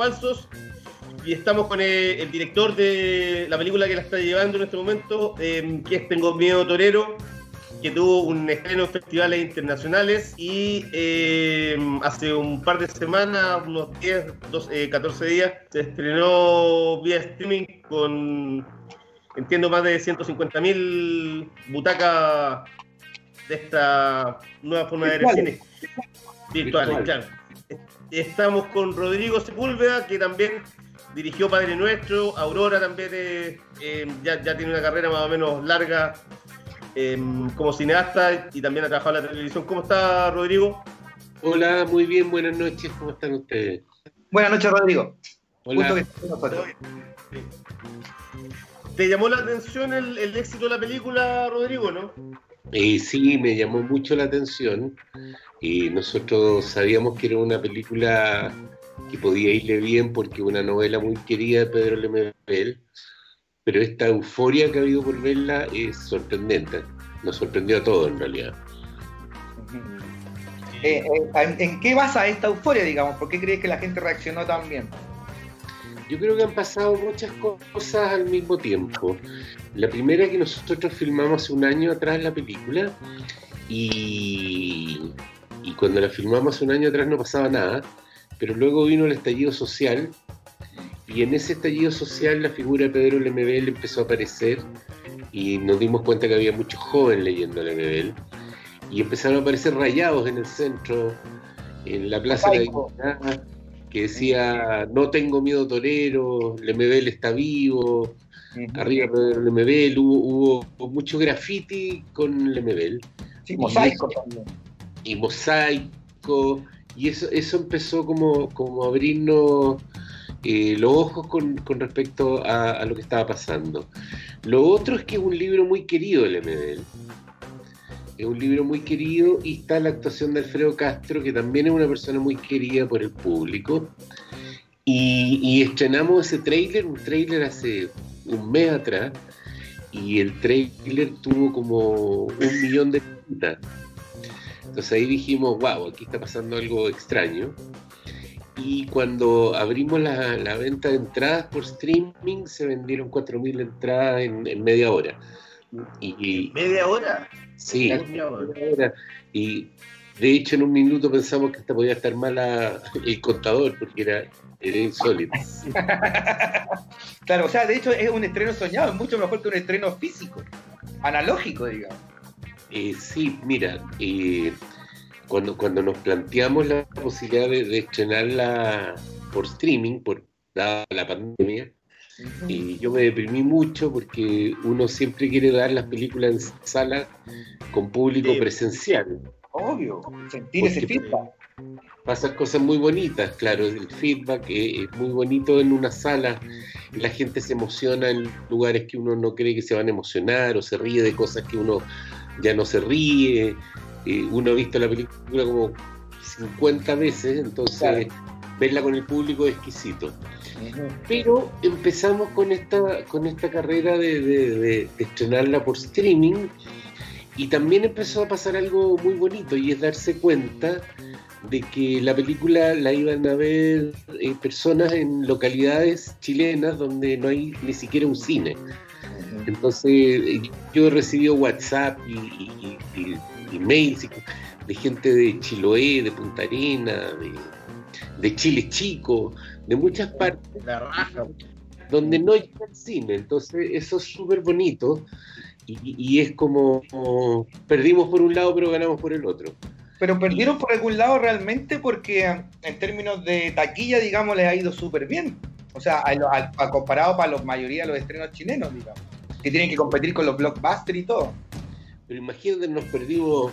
Speaker 2: Falsos y estamos con el, director de la película que la está llevando en este momento, em, que es Tengo Miedo Torero, que tuvo un estreno en festivales internacionales y em, hace un par de semanas, unos 10, 12, 14 días, se estrenó vía streaming con, entiendo, más de 150.000 butacas de esta nueva forma de ver cine. Virtuales, claro. Estamos con Rodrigo Sepúlveda, que también dirigió Padre Nuestro, Aurora también eh, ya, tiene una carrera más o menos larga em, como cineasta y también ha trabajado en la televisión. ¿Cómo está Rodrigo?
Speaker 5: Hola, muy bien, buenas noches, ¿cómo están ustedes?
Speaker 3: Buenas noches, Rodrigo.
Speaker 5: Hola.
Speaker 2: ¿Te llamó la atención el, el éxito de la película, Rodrigo, no?
Speaker 5: Y sí, me llamó mucho la atención y nosotros sabíamos que era una película que podía irle bien porque una novela muy querida de Pedro Lemebel, pero esta euforia que ha habido por verla es sorprendente, nos sorprendió a todos en realidad. *laughs*
Speaker 3: Eh, eh, ¿En qué basa esta euforia, digamos? ¿Por qué crees que la gente reaccionó tan bien?
Speaker 5: Yo creo que han pasado muchas cosas al mismo tiempo. La primera que nosotros filmamos hace un año atrás la película y y cuando la filmamos un año atrás no pasaba nada, pero luego vino el estallido social y en ese estallido social la figura de Pedro Lemebel empezó a aparecer y nos dimos cuenta que había muchos jóvenes leyendo Lemebel y empezaron a aparecer rayados en el centro, en la Plaza de la Dignidad, que decía no tengo miedo torero, Lemebel está vivo, arriba Pedro Lemebel, hubo, hubo, mucho graffiti con Lemebel.
Speaker 3: Sí, mosaico también.
Speaker 5: Y mosaico, y eso, eso empezó como, como a abrirnos eh, los ojos con, con respecto a, lo que estaba pasando. Lo otro es que es un libro muy querido el Lemebel. Es un libro muy querido y está la actuación de Alfredo Castro, que también es una persona muy querida por el público. Y, estrenamos ese tráiler, un tráiler hace un mes atrás, y el tráiler tuvo como un millón de visitas. Entonces ahí dijimos, wow, aquí está pasando algo extraño. Y cuando abrimos la, la venta de entradas por streaming, se vendieron 4.000 entradas en, en, media hora.
Speaker 2: Y, ¿Media hora?
Speaker 5: Sí, media hora. Y de hecho en un minuto pensamos que esta podía estar mala *laughs* el contador, porque era, era insólito. *laughs*
Speaker 3: claro, o sea, de hecho es un estreno soñado, es mucho mejor que un estreno físico, analógico, digamos.
Speaker 5: Eh, sí, mira, eh, cuando, cuando nos planteamos la posibilidad de, de estrenarla por streaming, por dada la pandemia, uh -huh. y yo me deprimí mucho porque uno siempre quiere dar las películas en sala con público sí. presencial.
Speaker 3: Obvio, sentir porque ese feedback.
Speaker 5: Pasan cosas muy bonitas, claro, el feedback es muy bonito en una sala, la gente se emociona en lugares que uno no cree que se van a emocionar o se ríe de cosas que uno ya no se ríe, eh, uno ha visto la película como 50 veces, entonces claro. verla con el público es exquisito. Pero empezamos con esta, con esta carrera de, de, de, de, estrenarla por streaming y también empezó a pasar algo muy bonito y es darse cuenta de que la película la iban a ver eh, personas en localidades chilenas donde no hay ni siquiera un cine. Entonces yo he recibido WhatsApp y, y, y, y mails de gente de Chiloé, de Punta Arena, de, de Chile Chico, de muchas partes, donde no llega el cine. Entonces eso es súper bonito y, y, es como, como, perdimos por un lado pero ganamos por el otro.
Speaker 3: Pero perdieron por algún lado realmente porque en términos de taquilla, digamos, les ha ido súper bien. O sea, a, a, a comparado para la mayoría de los estrenos chilenos, digamos que tienen que competir con los blockbusters y todo.
Speaker 5: Pero imagínate, nos perdimos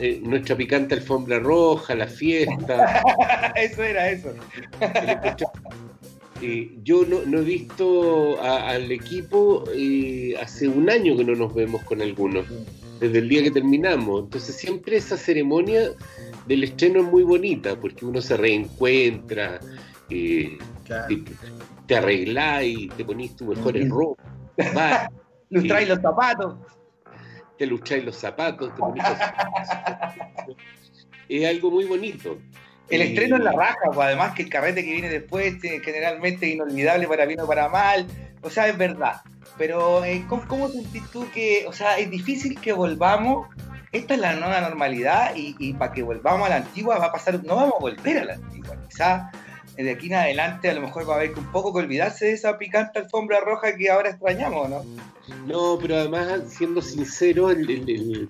Speaker 5: eh, nuestra picante alfombra roja, la fiesta. *laughs*
Speaker 3: eso era eso. *laughs*
Speaker 5: eh, yo no, no, he visto a, al equipo eh, hace un año que no nos vemos con algunos, desde el día que terminamos. Entonces siempre esa ceremonia del estreno es muy bonita, porque uno se reencuentra, eh, claro. te, te arreglás y te ponís tu mejor ropa
Speaker 3: Va, *laughs* lustráis los zapatos.
Speaker 5: Te lustráis los zapatos, te los... *laughs* Es algo muy bonito.
Speaker 3: El y... estreno en la raja, pues además que el carrete que viene después generalmente es inolvidable para bien o para mal. O sea, es verdad. Pero eh, ¿cómo, ¿cómo, sentís tú que, o sea, es difícil que volvamos? Esta es la nueva normalidad y, y para que volvamos a la antigua va a pasar, no vamos a volver a la antigua. Quizás de aquí en adelante a lo mejor va a haber que un poco que olvidarse de esa picante alfombra roja que ahora extrañamos, ¿no?
Speaker 5: No, pero además, siendo sincero, el, el, el,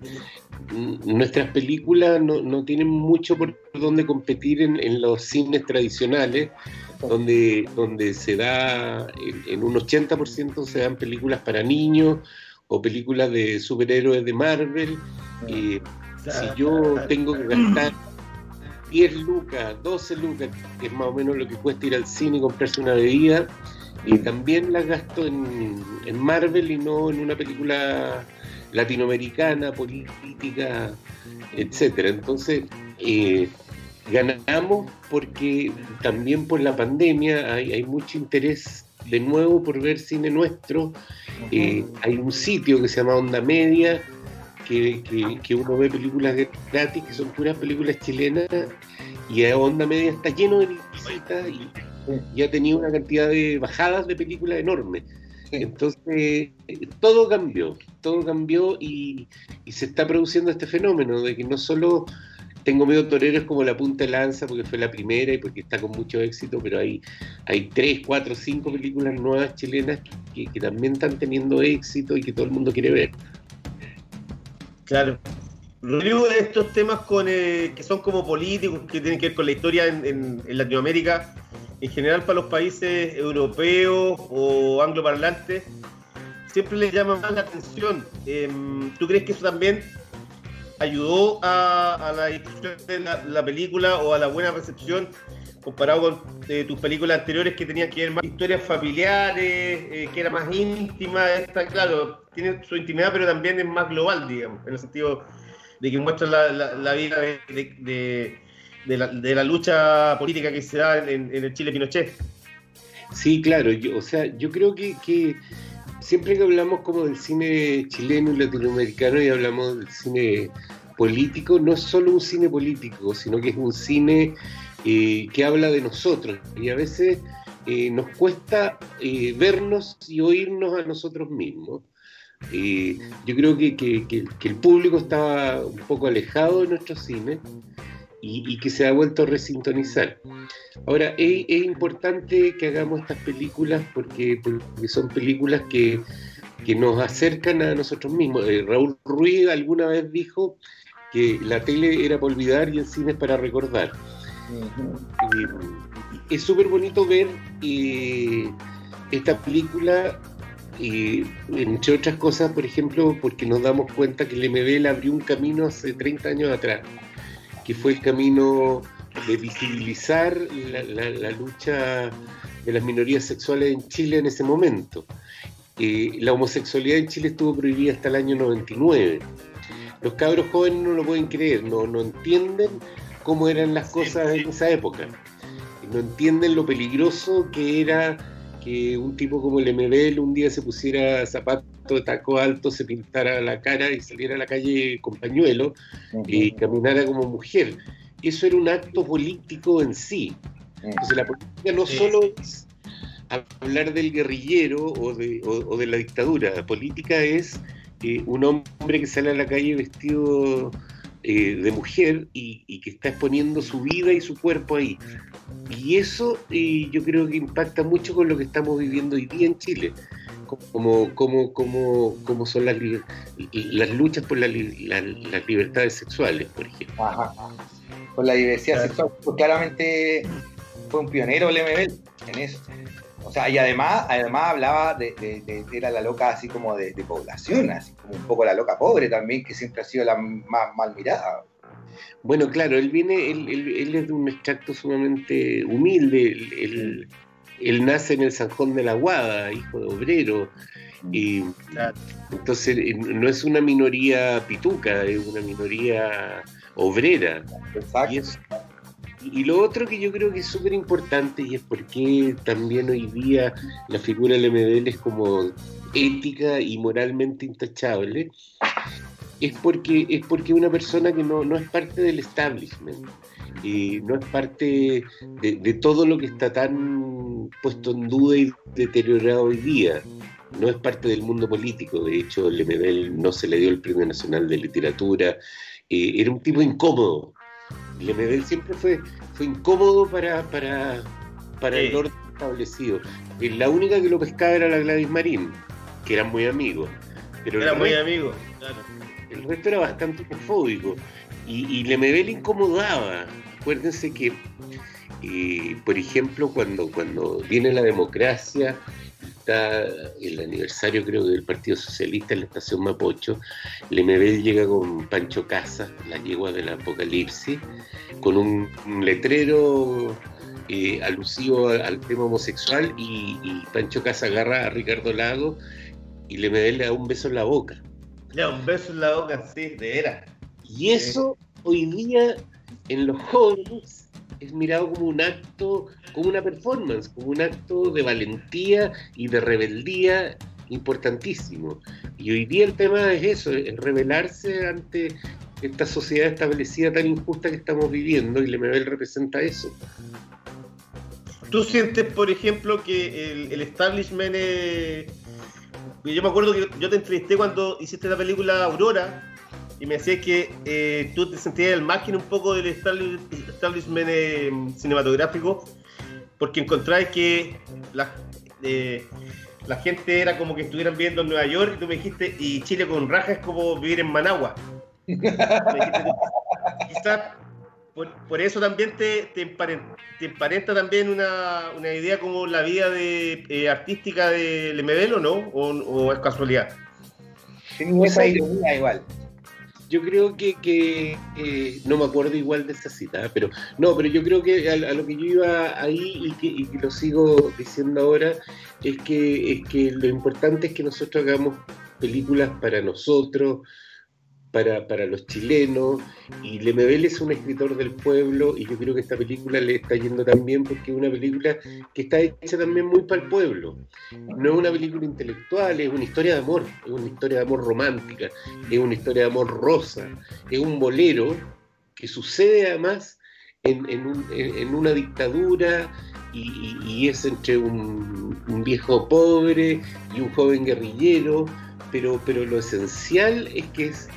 Speaker 5: nuestras películas no, no, tienen mucho por donde competir en, en los cines tradicionales, donde, donde se da, en, en un 80% se dan películas para niños o películas de superhéroes de Marvel. Eh, si yo tengo que gastar 10 lucas, 12 lucas, que es más o menos lo que cuesta ir al cine y comprarse una bebida, y también las gasto en, en Marvel y no en una película latinoamericana, política, etcétera. Entonces, eh, ganamos porque también por la pandemia hay, hay, mucho interés de nuevo por ver cine nuestro. Eh, hay un sitio que se llama Onda Media, que, que, que, uno ve películas gratis, que son puras películas chilenas, y a Onda Media está lleno de visitas y, y ha tenido una cantidad de bajadas de películas enormes. Entonces, todo cambió, todo cambió y, y, se está produciendo este fenómeno de que no solo Tengo Medio Torero es como la punta de lanza porque fue la primera y porque está con mucho éxito, pero hay, hay tres, cuatro, cinco películas nuevas chilenas que, también están teniendo éxito y que todo el mundo quiere ver.
Speaker 2: Claro. Rodrigo, estos temas con, eh, que son como políticos, que tienen que ver con la historia en, Latinoamérica, en general para los países europeos o angloparlantes, siempre les llama más la atención. Em, ¿Tú crees que eso también ayudó a, la difusión de la, película o a la buena recepción comparado con eh, tus películas anteriores que tenían que ver más historias familiares, eh, que era más íntima, está claro, tiene su intimidad, pero también es más global, digamos, en el sentido de que muestra la, vida de, la, lucha política que se da en, el Chile Pinochet.
Speaker 5: Sí, claro, yo, o sea, yo creo que, que siempre que hablamos como del cine chileno y latinoamericano y hablamos del cine político, no es solo un cine político, sino que es un cine eh, que habla de nosotros. Y a veces eh, nos cuesta eh, vernos y oírnos a nosotros mismos. yo creo que, el público estaba un poco alejado de nuestro cine y, que se ha vuelto a resintonizar. Ahora, es, importante que hagamos estas películas porque, son películas que, nos acercan a nosotros mismos. Raúl Ruiz alguna vez dijo que la tele era para olvidar y el cine es para recordar. Es súper bonito ver eh, esta película, eh, entre otras cosas, por ejemplo, porque nos damos cuenta que el MBL abrió un camino hace 30 años atrás que fue el camino de visibilizar la, lucha de las minorías sexuales en Chile en ese momento. Eh, la homosexualidad en Chile estuvo prohibida hasta el año 99. Los cabros jóvenes no lo pueden creer, no, no entienden cómo eran las cosas en esa época. No entienden lo peligroso que era que un tipo como el MBL un día se pusiera zapatos de taco alto, se pintara la cara y saliera a la calle con pañuelo y caminara como mujer. Eso era un acto político en sí. Entonces la política no solo es hablar del guerrillero o de, la dictadura, la política es eh, un hombre que sale a la calle vestido eh, de mujer y, que está exponiendo su vida y su cuerpo ahí. Y eso eh, yo creo que impacta mucho con lo que estamos viviendo hoy día en Chile, como, como, como, como son las, las luchas por las libertades sexuales, por ejemplo.
Speaker 3: Por la diversidad sexual, pues claramente fue un pionero el MBL en eso. O sea, y además, además hablaba de, era la loca así como de, población, así como un poco la loca pobre también, que siempre ha sido la más mal mirada.
Speaker 5: Bueno, claro, él viene, él, es de un extracto sumamente humilde, él, nace en el Sanjón de la Guada, hijo de obrero, y entonces eh, no es una minoría pituca, es una minoría obrera. Exacto. Y lo otro que yo creo que es súper importante y es porque también hoy día la figura del MBL es como ética y moralmente intachable, es porque es porque una persona que no, es parte del establishment, y no es parte de, todo lo que está tan puesto en duda y deteriorado hoy día. No es parte del mundo político, de hecho el no se le dio el Premio Nacional de Literatura, eh, era un tipo incómodo, el MBL siempre fue, fue incómodo para, para, para el orden establecido. La única que lo pescaba era la Gladys Marín, que eran muy amigos.
Speaker 2: Pero era muy amigos, claro.
Speaker 5: El resto era bastante homofóbico. Y, y el MBL incomodaba. Acuérdense que, eh, por ejemplo, cuando, cuando viene la democracia el aniversario creo del Partido Socialista en la estación Mapocho, el llega con Pancho Casa, la yegua del apocalipsis, con un, letrero eh, alusivo al, tema homosexual y, Pancho Casa agarra a Ricardo Lago y le le da un beso en la boca.
Speaker 2: Ya, un beso en la boca, sí, de era.
Speaker 5: Y eso hoy día en los jóvenes es mirado como un acto, como una performance, como un acto de valentía y de rebeldía importantísimo. Y hoy día el tema es eso, es rebelarse ante esta sociedad establecida tan injusta que estamos viviendo y Lemebel representa eso.
Speaker 2: ¿Tú sientes, por ejemplo, que el, establishment es... Yo me acuerdo que yo te entrevisté cuando hiciste la película Aurora y me decías que eh, tú te sentías el margen un poco del establishment eh, cinematográfico porque encontráis que la, eh, la gente era como que estuvieran viendo en Nueva York y tú me dijiste, y Chile con raja es como vivir en Managua. *laughs* Quizás por, eso también te, te, emparenta, también una, idea como la vida de, eh, artística de Lemebel o no, o, es casualidad.
Speaker 3: Tengo esa igual.
Speaker 5: Yo creo que, no me acuerdo igual de esa cita, pero no, pero yo creo que a, lo que yo iba ahí y que, y que, lo sigo diciendo ahora es que, es que lo importante es que nosotros hagamos películas para nosotros, para, los chilenos, y Lemebel es un escritor del pueblo, y yo creo que esta película le está yendo también porque es una película que está hecha también muy para el pueblo. No es una película intelectual, es una historia de amor, es una historia de amor romántica, es una historia de amor rosa, es un bolero que sucede además en, una dictadura y, es entre un, viejo pobre y un joven guerrillero, pero, pero lo esencial es que es,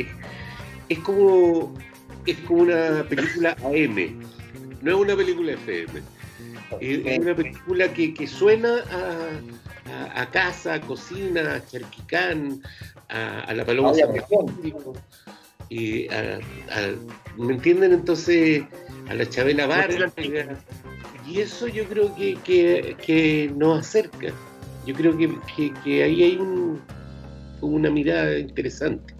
Speaker 5: es como, es como una película AM, no es una película FM. Es, una película que, suena a, a, casa, a cocina, a charquicán, a, la paloma y a, ¿Me entienden? Entonces, a la Chabela Vargas. Y eso yo creo que, que, nos acerca. Yo creo que, que ahí hay un, una mirada interesante.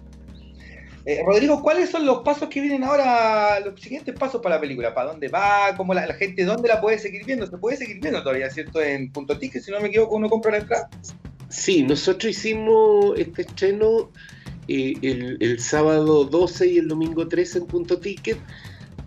Speaker 3: Eh, Rodrigo, ¿cuáles son los pasos que vienen ahora, los siguientes pasos para la película? ¿Para dónde va? ¿Cómo la, gente, dónde la puede seguir viendo? Se puede seguir viendo todavía, ¿cierto? En Punto Ticket, si no me equivoco, uno compra la entrada.
Speaker 5: Sí, nosotros hicimos este estreno eh, el, sábado 12 y el domingo 13 en Punto Ticket.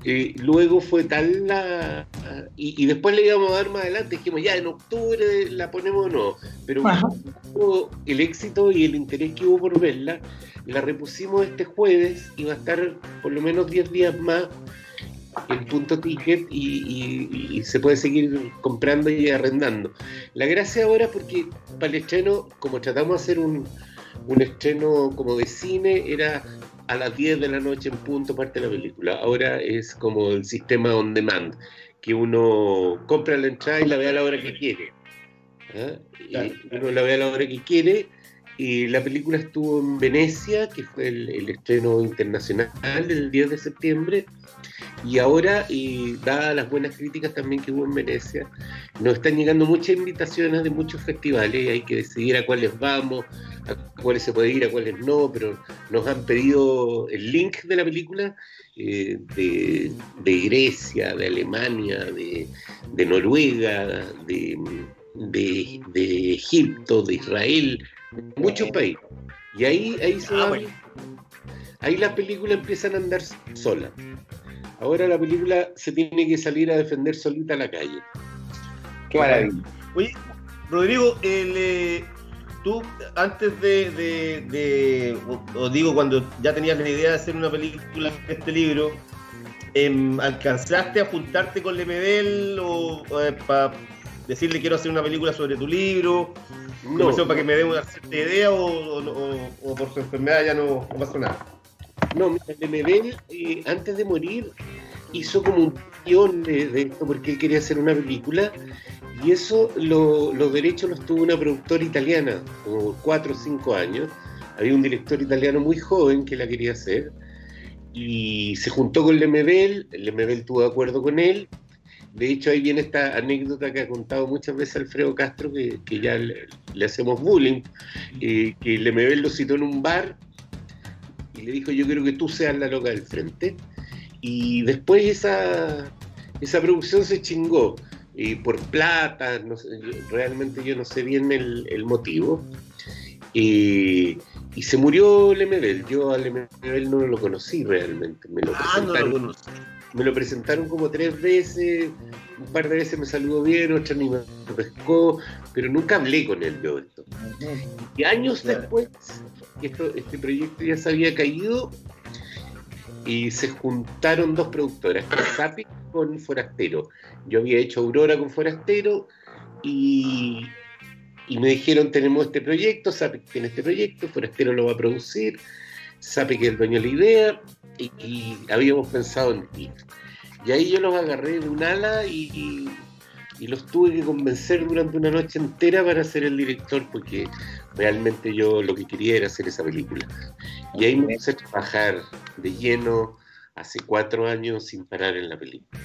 Speaker 5: Eh, luego fue tal la. Y, después le íbamos a dar más adelante. Dijimos, ya en octubre la ponemos o no. Pero el éxito y el interés que hubo por verla, la repusimos este jueves y va a estar por lo menos 10 días más en punto ticket y, se puede seguir comprando y arrendando. La gracia ahora porque para el estreno, como tratamos de hacer un, un estreno como de cine, era a las 10 de la noche en punto parte de la película. Ahora es como el sistema on demand, que uno compra la entrada y la ve a la hora que quiere. ¿ah? uno la ve a la hora que quiere y la película estuvo en Venecia, que fue el, estreno internacional el 10 de septiembre, y ahora, y dadas las buenas críticas también que hubo en Venecia, nos están llegando muchas invitaciones de muchos festivales, hay que decidir a cuáles vamos, a cuáles se puede ir, a cuáles no, pero nos han pedido el link de la película eh, de, Grecia, de Alemania, de, Noruega, de, de Egipto, de Israel, muchos países. Y ahí, ahí se ah, ahí las películas empiezan a andar solas. Ahora la película se tiene que salir a defender solita a la calle.
Speaker 2: Qué maravilla. Oye, Rodrigo, eh, tú antes de, os digo, cuando ya tenías la idea de hacer una película de este libro, em, ¿alcanzaste a juntarte con Lemebel o, o eh, para decirle quiero hacer una película sobre tu libro? No, para que me dé una cierta idea o, por su enfermedad ya no, pasó nada.
Speaker 5: No, mira, eh, antes de morir hizo como un guion de, esto porque él quería hacer una película y eso los derechos los tuvo una productora italiana, como cuatro o cinco años. Había un director italiano muy joven que la quería hacer y se juntó con Lemebel, Lemebel tuvo de acuerdo con él de hecho, ahí viene esta anécdota que ha contado muchas veces Alfredo Castro, que, ya le, hacemos bullying, eh, que Lemebel lo citó en un bar le dijo, yo quiero que tú seas la loca del frente. Y después esa, esa producción se chingó por plata, realmente yo no sé bien el, motivo. Eh, y se murió Lemebel. Yo a Lemebel no lo conocí realmente. Me lo ah, no lo conocí me lo presentaron como tres veces, un par de veces me saludó bien, otra ni me pescó, pero nunca hablé con él de esto. Y años después, esto, este proyecto ya se había caído y se juntaron dos productoras, *coughs* Zapi con Forastero. Yo había hecho Aurora con Forastero y, y me dijeron tenemos este proyecto, Zapi tiene este proyecto, Forastero lo va a producir Sape que es el dueño de la idea y, habíamos pensado en ti. Y ahí yo los agarré de un ala y, y, los tuve que convencer durante una noche entera para ser el director porque realmente yo lo que quería era hacer esa película. Y ahí me empecé a trabajar de lleno hace cuatro años sin parar en la película.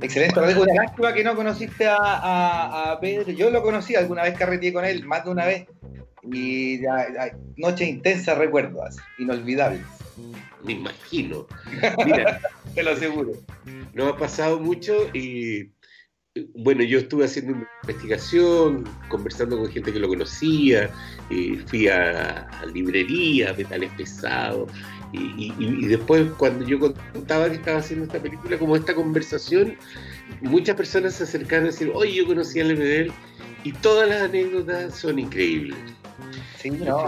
Speaker 3: Excelente, una lástima que no conociste a, a, Pedro. Yo lo conocí alguna vez carreteé con él, más de una vez. Y ya, noche intensa recuerdo, inolvidable.
Speaker 5: Me imagino. *laughs* Mira,
Speaker 3: te lo aseguro.
Speaker 5: No ha pasado mucho y bueno, yo estuve haciendo investigación, conversando con gente que lo conocía, y fui a, a librerías, metales pesados, y, después cuando yo contaba que estaba haciendo esta película, como esta conversación, muchas personas se acercaron a decir, oye, yo conocí a Lemedel, y todas las anécdotas son increíbles.
Speaker 3: Sí, no,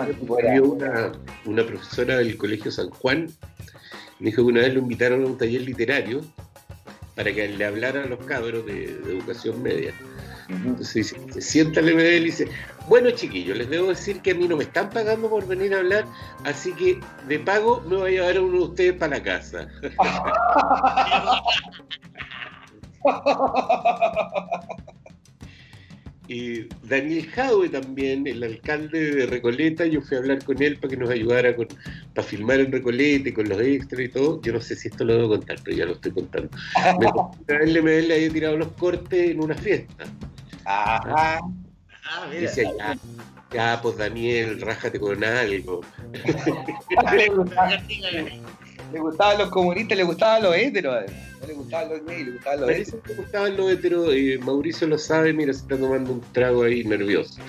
Speaker 5: una, una profesora del Colegio San Juan, me dijo que una vez lo invitaron a un taller literario para que le hablara a los cabros de, educación media. Entonces se sienta el MDL y dice, bueno chiquillos, les debo decir que a mí no me están pagando por venir a hablar, así que de pago me voy a llevar a uno de ustedes para la casa. *laughs* *laughs* *laughs* Y Daniel Jaue también, el alcalde de Recoleta, yo fui a hablar con él para que nos ayudara con, para filmar en Recoleta y con los extras y todo. Yo no sé si esto lo debo contar, pero ya lo estoy contando. Me *laughs* él le había tirado los cortes en una fiesta.
Speaker 3: Ajá.
Speaker 5: Ah, mira. Dice, ya, ya, pues Daniel, rájate con algo. *laughs* *laughs*
Speaker 3: le gustaban los comunistas, le gustaban los héteros. No le gustaban los gays, le gustaban los héteros.
Speaker 5: Le gustaban los héteros. Eh, Mauricio lo sabe, mira, se está tomando un trago ahí nervioso.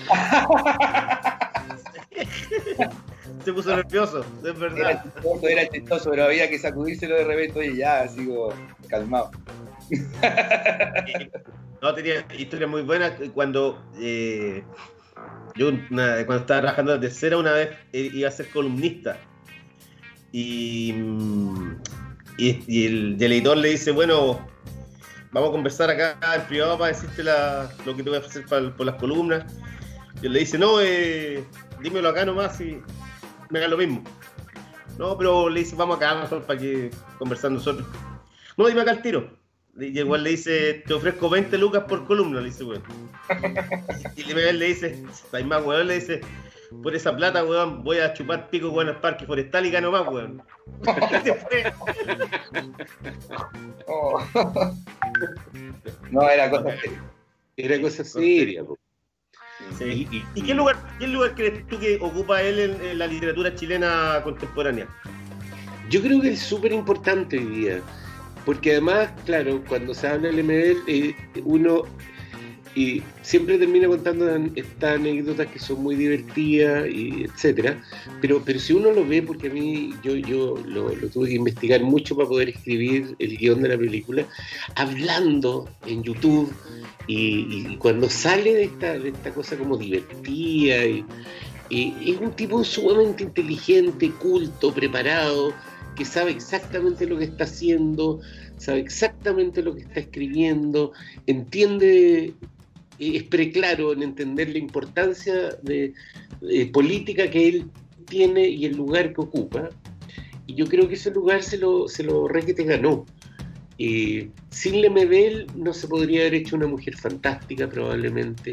Speaker 2: se puso nervioso, es verdad.
Speaker 3: Era chistoso, era chistoso, pero había que sacudírselo de repente y ya, sigo calmado.
Speaker 2: no, tenía historias muy buenas cuando eh, yo cuando estaba trabajando de tercera una vez eh, iba a ser columnista y, y, el, editor le dice, bueno, vamos a conversar acá en privado para decirte lo que te voy a hacer por las columnas. Y él le dice, no, eh, dímelo acá nomás y me haga lo mismo. No, pero le dice, vamos acá nosotros para que conversar nosotros. No, dime acá el tiro. Y igual le dice, te ofrezco 20 lucas por columna, le dice, weón. Y le, le dice, hay más, weón, le dice, por esa plata, weón, voy a chupar pico, weón, al parque forestal y gano más, weón.
Speaker 3: Oh. *laughs* No, era cosa seria.
Speaker 5: Era cosa seria,
Speaker 2: ¿Y, qué, lugar, qué lugar crees tú que ocupa él en, la literatura chilena contemporánea?
Speaker 5: Yo creo que es súper importante hoy día, porque además, claro, cuando se habla del MDL, eh, uno y siempre termina contando estas anécdotas que son muy divertidas y etcétera. Pero pero si uno lo ve porque a mí yo yo lo, tuve que investigar mucho para poder escribir el guion de la película hablando en YouTube y, cuando sale de esta de esta cosa como divertida y, es un tipo sumamente inteligente culto preparado que sabe exactamente lo que está haciendo, sabe exactamente lo que está escribiendo, entiende es preclaro en entender la importancia de, política que él tiene y el lugar que ocupa. Y yo creo que ese lugar se lo, se lo te ganó. sin Lemebel no se podría haber hecho una mujer fantástica probablemente.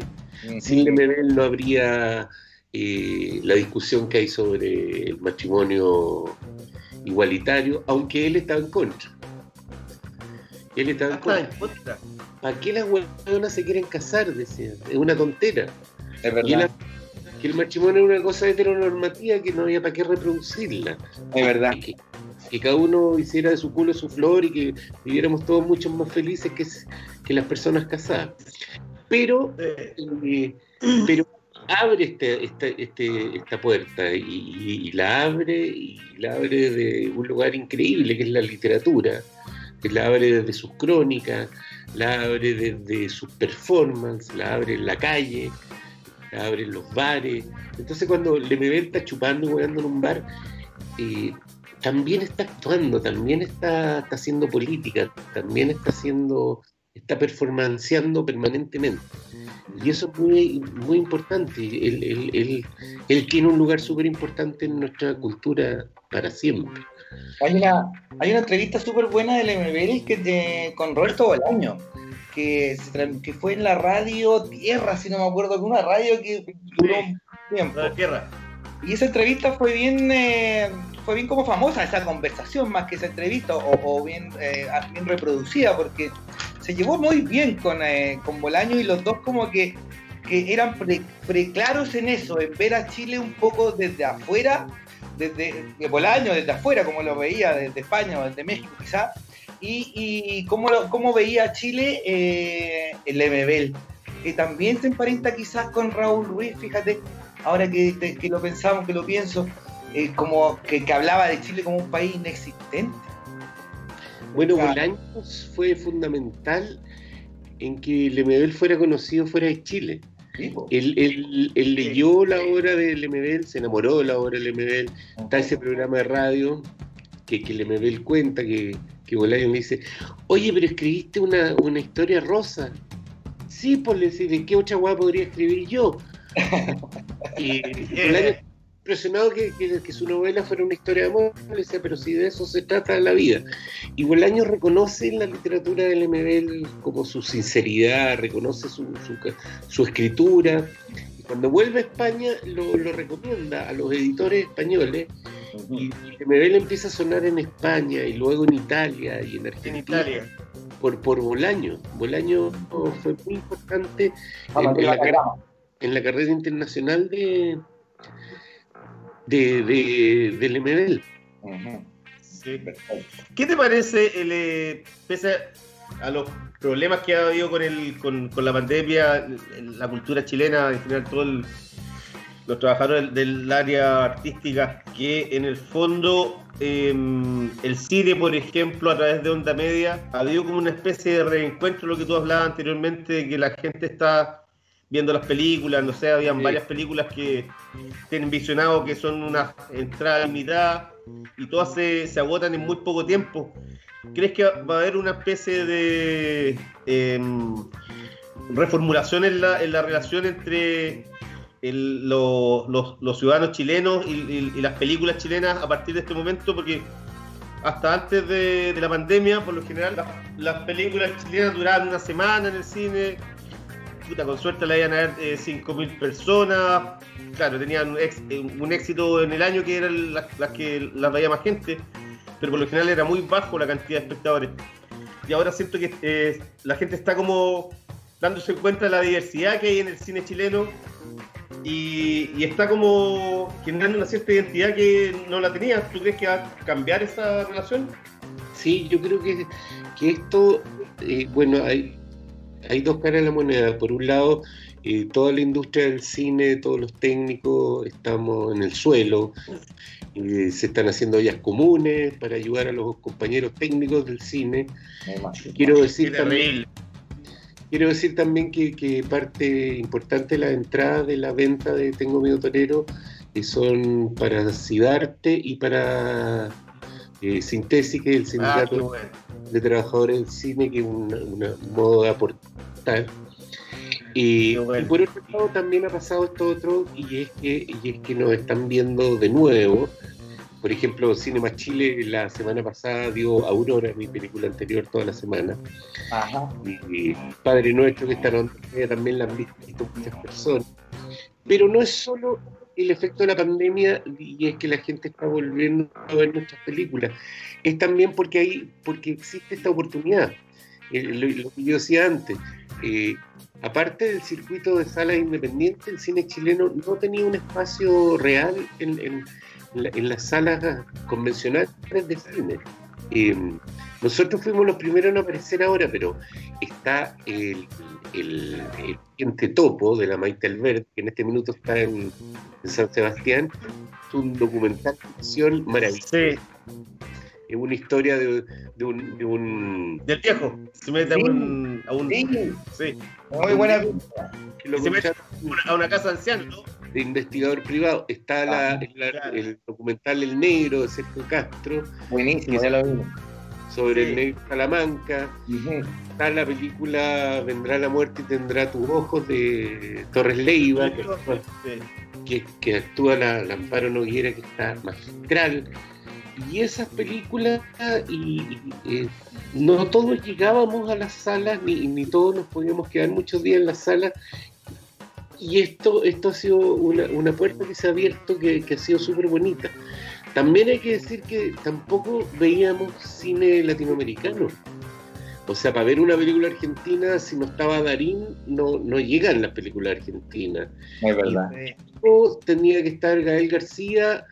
Speaker 5: Sin Lemebel no habría eh, la discusión que hay sobre el matrimonio igualitario, aunque él estaba en contra. Él estaba en contra. ¿Para qué las huevonas se quieren casar? Decía. Es una tontera.
Speaker 3: Es verdad.
Speaker 5: que el matrimonio es una cosa heteronormativa que no había para qué reproducirla.
Speaker 3: Es verdad.
Speaker 5: Que, cada uno hiciera de su culo su flor y que viviéramos todos mucho más felices que, que las personas casadas. Pero, eh, pero abre este, este, este, esta puerta y, la abre y la abre de un lugar increíble que es la literatura, la abre desde sus crónicas, la abre desde sus performances, la abre en la calle, la abre en los bares. Entonces cuando le está chupando y jugando en un bar, también está actuando, también está, haciendo política, también está haciendo, está performanceando permanentemente. Y eso es muy, muy importante. Él, él, él, tiene un lugar súper importante en nuestra cultura para siempre.
Speaker 3: Hay una, hay una entrevista súper buena del MBL que con Roberto Bolaño, que, que fue en la radio Tierra, si no me acuerdo, una radio que duró un tiempo. Tierra. Y esa entrevista fue bien, eh, fue bien como famosa, esa conversación más que esa entrevista, o, bien, eh, bien reproducida, porque se llevó muy bien con, eh, con Bolaño y los dos como que, que eran preclaros en eso, en ver a Chile un poco desde afuera, desde de Bolaño, desde afuera, como lo veía desde España o desde México quizá, y, y cómo, cómo veía Chile eh, el MBL, que también se emparenta quizás con Raúl Ruiz, fíjate, ahora que, que lo pensamos, que lo pienso, eh, como que, que hablaba de Chile como un país inexistente.
Speaker 5: Bueno, Bolaños fue fundamental en que Lemebel fuera conocido fuera de Chile. Él, leyó la obra de Lemebel, se enamoró de la obra de Lemebel. Está ese programa de radio que, que Lemebel cuenta, que, que Bolaños le dice, oye, pero escribiste una, historia rosa. Sí, por pues, decir, ¿de qué otra guapa podría escribir yo? *laughs* y Bolaños impresionado que, que, su novela fuera una historia de amor, le decía, pero si de eso se trata la vida. Y Bolaño reconoce en la literatura del MBL como su sinceridad, reconoce su, su, escritura. Y cuando vuelve a España lo, lo recomienda a los editores españoles. Y, el MBL empieza a sonar en España y luego en Italia y en Argentina. Por, por Bolaño. Bolaño fue muy importante en la carrera internacional de, de, del MBL.
Speaker 2: ¿Qué te parece, el, eh, pese a los problemas que ha habido con, el, con, la pandemia, la cultura chilena, en general, todos los trabajadores del, área artística, que en el fondo em, el cine, por ejemplo, a través de Onda Media, ha habido como una especie de reencuentro, lo que tú hablabas anteriormente, que la gente está viendo las películas, no sé, habían varias películas que tienen visionado que son una entrada mitad y todas se, se, agotan en muy poco tiempo. ¿Crees que va a haber una especie de em, reformulación en la, en la relación entre los, los, ciudadanos chilenos y, las películas chilenas a partir de este momento? Porque hasta antes de, la pandemia, por lo general, las películas chilenas duraban una semana en el cine, con suerte la iban a ver eh, 5.000 personas. Claro, tenían un, éxito en el año que eran las, que las veía más gente, pero por lo general era muy bajo la cantidad de espectadores. Y ahora siento que eh, la gente está como dándose cuenta de la diversidad que hay en el cine chileno y, está como generando una cierta identidad que no la tenía. ¿Tú crees que va a cambiar esa relación?
Speaker 5: Sí, yo creo que, que esto, eh, bueno, hay, hay dos caras de la moneda. Por un lado, eh, toda la industria del cine, todos los técnicos, estamos en el suelo. Eh, se están haciendo ollas comunes para ayudar a los compañeros técnicos del cine. Quiero decir también, quiero decir también que, parte importante de la entrada de la venta de Tengo Miedo Torero que son para Cidarte y para eh, Sintesis, que es el sindicato ah, de trabajadores del cine, que es un modo de aportar y, por otro lado también ha pasado esto otro y es que y es que nos están viendo de nuevo. Por ejemplo, Cinema Chile la semana pasada dio Aurora, mi película anterior, toda la semana. Y, Padre Nuestro, que está también la han visto muchas personas. Pero no es solo el efecto de la pandemia y es que la gente está volviendo a ver nuestras películas. Es también porque hay, porque existe esta oportunidad. Eh, lo que yo decía antes, eh, aparte del circuito de salas independientes, el cine chileno no tenía un espacio real en, las salas convencionales de cine. Eh, nosotros fuimos los primeros en aparecer ahora, pero está el, el, el Topo de la Maite Albert, que en este minuto está en, San Sebastián, es un documental de ficción maravilloso es una historia de, de, un, de, un,
Speaker 2: Del viejo. Se mete a un. A un
Speaker 3: sí. Muy buena.
Speaker 2: se mete a una casa de ancianos, ¿no?
Speaker 5: De investigador privado. Está la, ah, el documental El Negro de Sergio Castro.
Speaker 3: Buenísimo, ya lo vimos.
Speaker 5: sobre
Speaker 2: Sí.
Speaker 5: el negro Salamanca. Está la película Vendrá la muerte y tendrá tus ojos de Torres Leiva, que, que, que actúa la, la Amparo Noguera, que está magistral. Y esas películas, y, y, eh, no todos llegábamos a las salas, ni, ni todos nos podíamos quedar muchos días en las salas. Y esto, esto ha sido una, una puerta que se ha abierto que, que ha sido súper bonita. También hay que decir que tampoco veíamos cine latinoamericano. O sea, para ver una película argentina, si no estaba Darín, no, no llegan las películas argentinas.
Speaker 3: Es verdad.
Speaker 5: O tenía que estar Gael García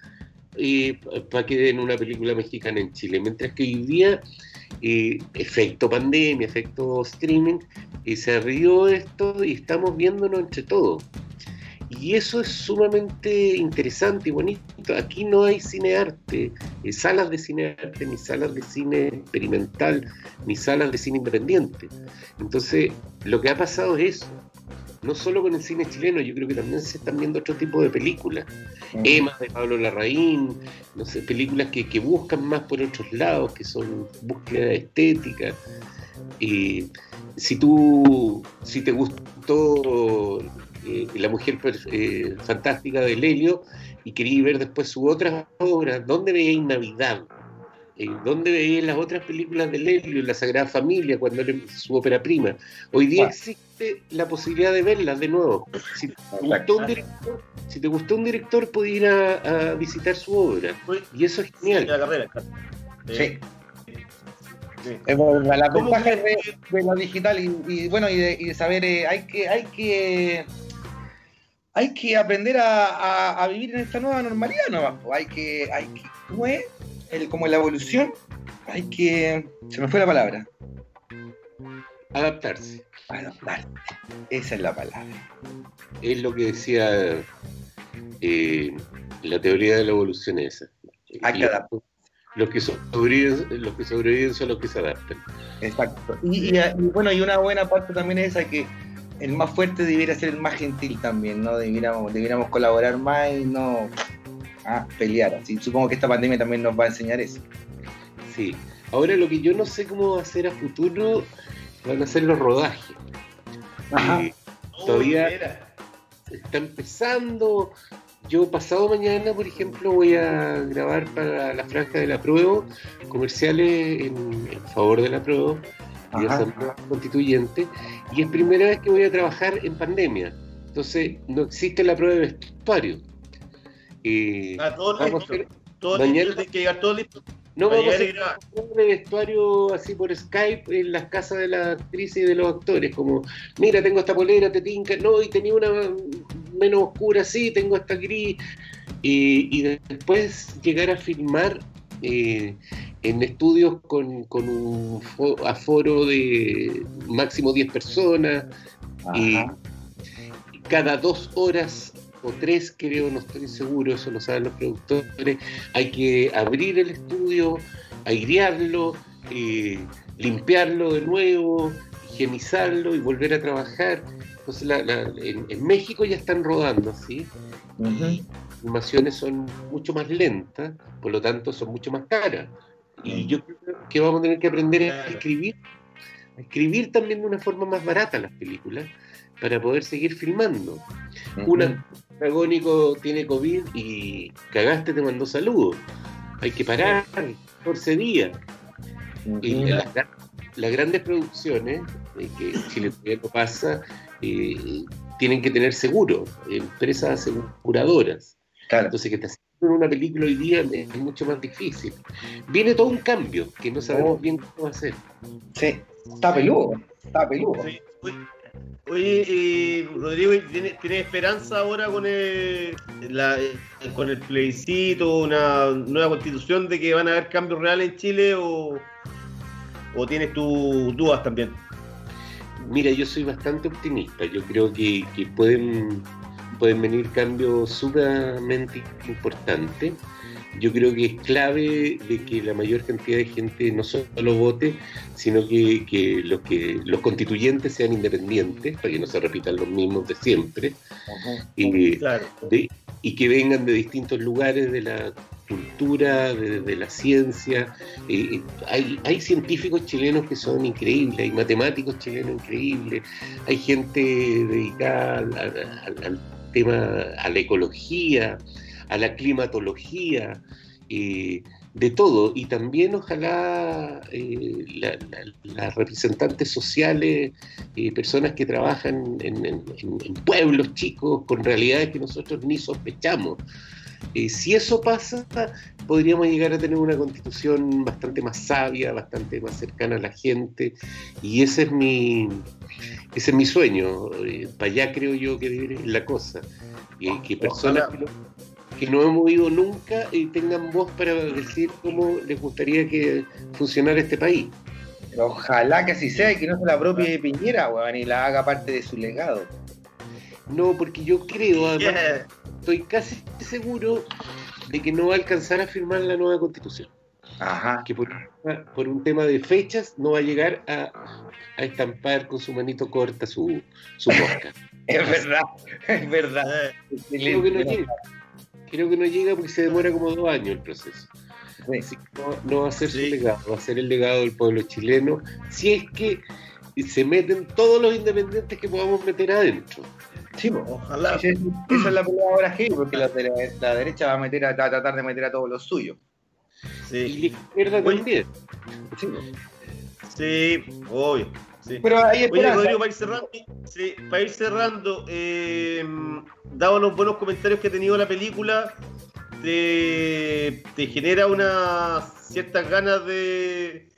Speaker 5: para que den una película mexicana en Chile. Mientras que hoy día, eh, efecto pandemia, efecto streaming, y se abrió esto y estamos viéndonos entre todos. Y eso es sumamente interesante y bonito. Aquí no hay cinearte, eh, salas de cinearte, ni salas de cine experimental, ni salas de cine independiente. Entonces, lo que ha pasado es eso. No solo con el cine chileno, yo creo que también se están viendo otro tipo de películas. Emma de Pablo Larraín, no sé, películas que, que buscan más por otros lados, que son búsqueda estética. Y si tú, si te gustó eh, La Mujer eh, Fantástica de Lelio y querías ver después sus otras obras, ¿dónde veíais Navidad? ¿Dónde veíais las otras películas de Lelio, La Sagrada Familia, cuando era su ópera prima? Hoy día existe la posibilidad de verlas de nuevo. Si te gustó un director, si te gustó un director, puedes ir a, a visitar su obra. Y eso es genial.
Speaker 2: la carrera.
Speaker 3: Sí.
Speaker 2: Sí.
Speaker 3: La
Speaker 2: ¿Cómo
Speaker 3: ventaja de, de lo digital y, y, bueno y de, y de saber eh, hay que hay que hay que aprender a, a- a vivir en esta nueva normalidad nomás hay que hay que ¿cómo es? El, como la evolución hay que se me fue la palabra
Speaker 5: Adaptarse.
Speaker 3: adaptar esa es la palabra
Speaker 5: Es lo que decía eh, la teoría de la evolución esa.
Speaker 3: Hay que
Speaker 5: Los-
Speaker 3: adaptar.
Speaker 5: Los que sobreviven, los que sobreviven son los que se adaptan.
Speaker 3: exacto y, y- y bueno y una buena parte también es esa que el más fuerte debiera ser el más gentil también no debiéramos debiéramos colaborar más y no ah, pelear así supongo que esta pandemia también nos va a enseñar eso
Speaker 5: Sí. Ahora lo que yo no sé cómo va a ser a futuro van a ser los rodajes.
Speaker 3: Ajá.
Speaker 5: Eh, Todavía-
Speaker 2: Oh,
Speaker 5: está empezando. Yo pasado mañana, por ejemplo, voy a grabar para la franja de la prueba comerciales en, en favor de la prueba y. Asamblea Constituyente. Y es primera vez que voy a trabajar en pandemia. Entonces, no existe la prueba de vestuario. Eh,
Speaker 2: Ah, todo
Speaker 5: vamos a
Speaker 2: listo.
Speaker 5: hacer-
Speaker 2: Todo
Speaker 5: mañana-
Speaker 2: listo, tiene que llegar todo listo.
Speaker 5: no vamos a
Speaker 2: y
Speaker 5: de vestuario así por Skype en las casas de las actrices y de los actores, como, mira, tengo esta polera, te tinca, no, y tenía una menos oscura, sí, tengo esta gris, y, y después llegar a filmar eh, en estudios con, con un fo- aforo de máximo 10 personas, y cada dos horas o tres, creo, no estoy seguro, eso lo saben los productores, hay que abrir el estudio, airearlo, eh, limpiarlo de nuevo, higienizarlo y volver a trabajar. Entonces, la- la- en, en México ya están rodando, ¿sí?
Speaker 3: Ujú.
Speaker 5: Las filmaciones son mucho más lentas, por lo tanto son mucho más caras. Y yo creo que vamos a tener que aprender a escribir, a escribir también de una forma más barata las películas para poder seguir filmando. Una protagónico tiene COVID y cagaste, te mandó saludos. Hay que parar 14 días. Y las, gra- las grandes producciones, eh, que Chile todavía no pasa, eh, tienen que tener seguro, empresas aseguradoras.
Speaker 3: Claro.
Speaker 5: Entonces, que te aseguren una película hoy día es mucho más difícil. Viene todo un cambio que no sabemos
Speaker 3: Oh.
Speaker 5: bien cómo ser.
Speaker 3: Sí, está peludo, está peludo.
Speaker 2: Sí. Oye, Rodrigo, ¿tiene, tiene esperanza ahora con el, la- eh, con el plebiscito, una nueva constitución de que van a haber cambios reales en Chile o, o tienes tus dudas también?
Speaker 5: Mira, yo soy bastante optimista. Yo creo que, que pueden, pueden venir cambios sumamente importantes. Yo creo que es clave de que la mayor cantidad de gente no solo vote, sino que, que los que los constituyentes sean independientes, para que no se repitan los mismos de siempre, y,
Speaker 2: Claro.
Speaker 5: de- y que vengan de distintos lugares de la cultura, desde la ciencia. Eh, hay, hay científicos chilenos que son increíbles, hay matemáticos chilenos increíbles, hay gente dedicada al, tema, a la ecología, a la climatología. Eh, de todo y también ojalá eh, las representantes sociales, eh, personas que trabajan en, pueblos chicos con realidades que nosotros ni sospechamos. Eh, si eso pasa, podríamos llegar a tener una constitución bastante más sabia, bastante más cercana a la gente y ese es mi, ese es mi sueño. para allá creo yo que ir la cosa. que personas que no hemos ido nunca y tengan voz para decir cómo les gustaría que funcionara este país.
Speaker 3: Ojalá que así sea y que no se la propia de Piñera, weón, y la haga parte de su legado.
Speaker 5: No, porque yo creo, además, estoy casi seguro de que no va a alcanzar a firmar la nueva constitución.
Speaker 3: Ajá.
Speaker 5: Que por, un tema de fechas no va a llegar a, estampar con su manito corta su, su *laughs*
Speaker 3: es verdad, es verdad.
Speaker 5: Creo que no llega creo que no llega porque se demora como dos años el proceso. Así que no, va a ser su legado, va a ser el legado del pueblo chileno, si es que se meten todos los independientes que podamos meter adentro.
Speaker 3: Sí, ojalá. Esa, es la pelea ahora porque la, la, derecha va a meter a, tratar de meter a todos los suyos.
Speaker 5: Sí. Y la izquierda también.
Speaker 2: Sí, sí obvio.
Speaker 3: Pero ahí Oye,
Speaker 2: Rodrigo, para ir cerrando, sí, para ir cerrando eh, dado los buenos comentarios que ha tenido la película, te, genera unas ciertas ganas de,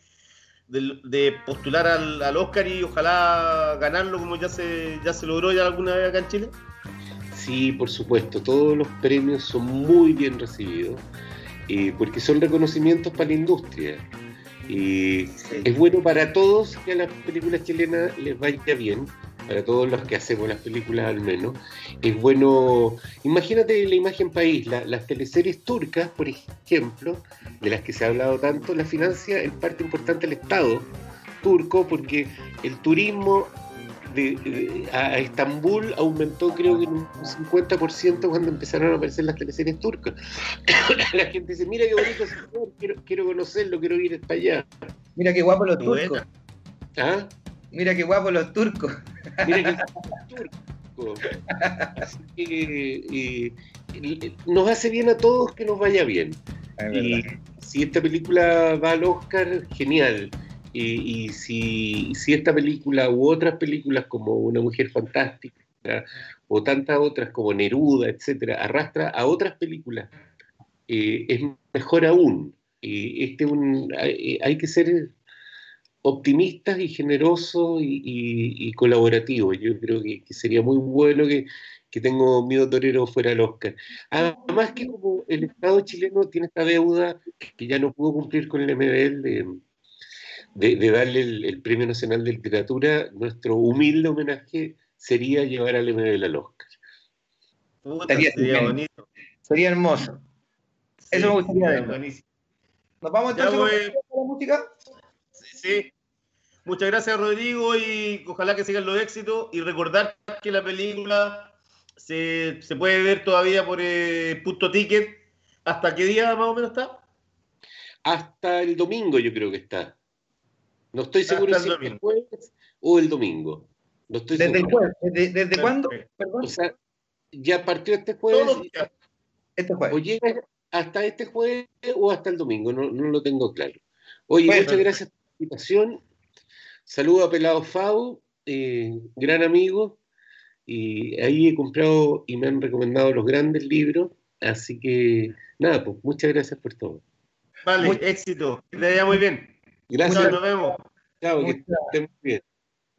Speaker 2: de, postular al, Oscar y ojalá ganarlo como ya se, ya se logró ya alguna vez acá en Chile?
Speaker 5: Sí, por supuesto, todos los premios son muy bien recibidos, eh, porque son reconocimientos para la industria. Y es bueno para todos que a las películas chilenas les vaya bien, para todos los que hacemos las películas al menos. Es bueno, imagínate la imagen país, las teleseries turcas, por ejemplo, de las que se ha hablado tanto, la financia en parte importante el Estado turco, porque el turismo de, a Estambul aumentó creo que en un 50% cuando empezaron a aparecer las teleseries turcas. *coughs* la gente dice, mira qué bonito quiero, quiero conocerlo, quiero ir para allá.
Speaker 3: Mira qué guapo los turcos.
Speaker 5: ¿Ah?
Speaker 3: Mira qué guapo los turcos.
Speaker 5: Mira qué guapo los turcos. Así que eh, nos hace bien a todos que nos vaya bien. Y si esta película va al Oscar, genial. Y, si, esta película u otras películas como Una Mujer Fantástica o tantas otras como Neruda, etcétera, arrastra a otras películas, eh, es mejor aún. este un, hay, que ser optimistas y generosos y, colaborativos. Yo creo que, sería muy bueno que, que tengo miedo torero fuera del Oscar. Además que como el Estado chileno tiene esta deuda que ya no pudo cumplir con el MBL de de, darle el, Premio Nacional de Literatura, nuestro humilde homenaje sería llevar al MBL al Oscar.
Speaker 3: sería, bonito. Sería hermoso. Eso me gustaría Buenísimo. ¿Nos vamos entonces con la música?
Speaker 2: Sí, Muchas gracias, Rodrigo, y ojalá que sigan los éxitos. Y recordar que la película se, puede ver todavía por eh, punto ticket. ¿Hasta qué día más o menos está?
Speaker 5: Hasta el domingo, yo creo que está. No estoy seguro si el jueves o el domingo. No estoy
Speaker 3: ¿Desde, el jueves? ¿Desde, cuándo?
Speaker 5: O sea, ya partió este jueves.
Speaker 3: Este jueves.
Speaker 5: O llega hasta este jueves o hasta el domingo, no, lo tengo claro. Oye, muchas gracias por la invitación. Saludo a Pelado Fau, eh, gran amigo. Y ahí he comprado y me han recomendado los grandes libros. Así que, nada, pues muchas gracias por todo.
Speaker 2: Vale, éxito. Que te vaya muy bien.
Speaker 5: Gracias.
Speaker 2: nos vemos.
Speaker 5: Chao, que estén muy bien.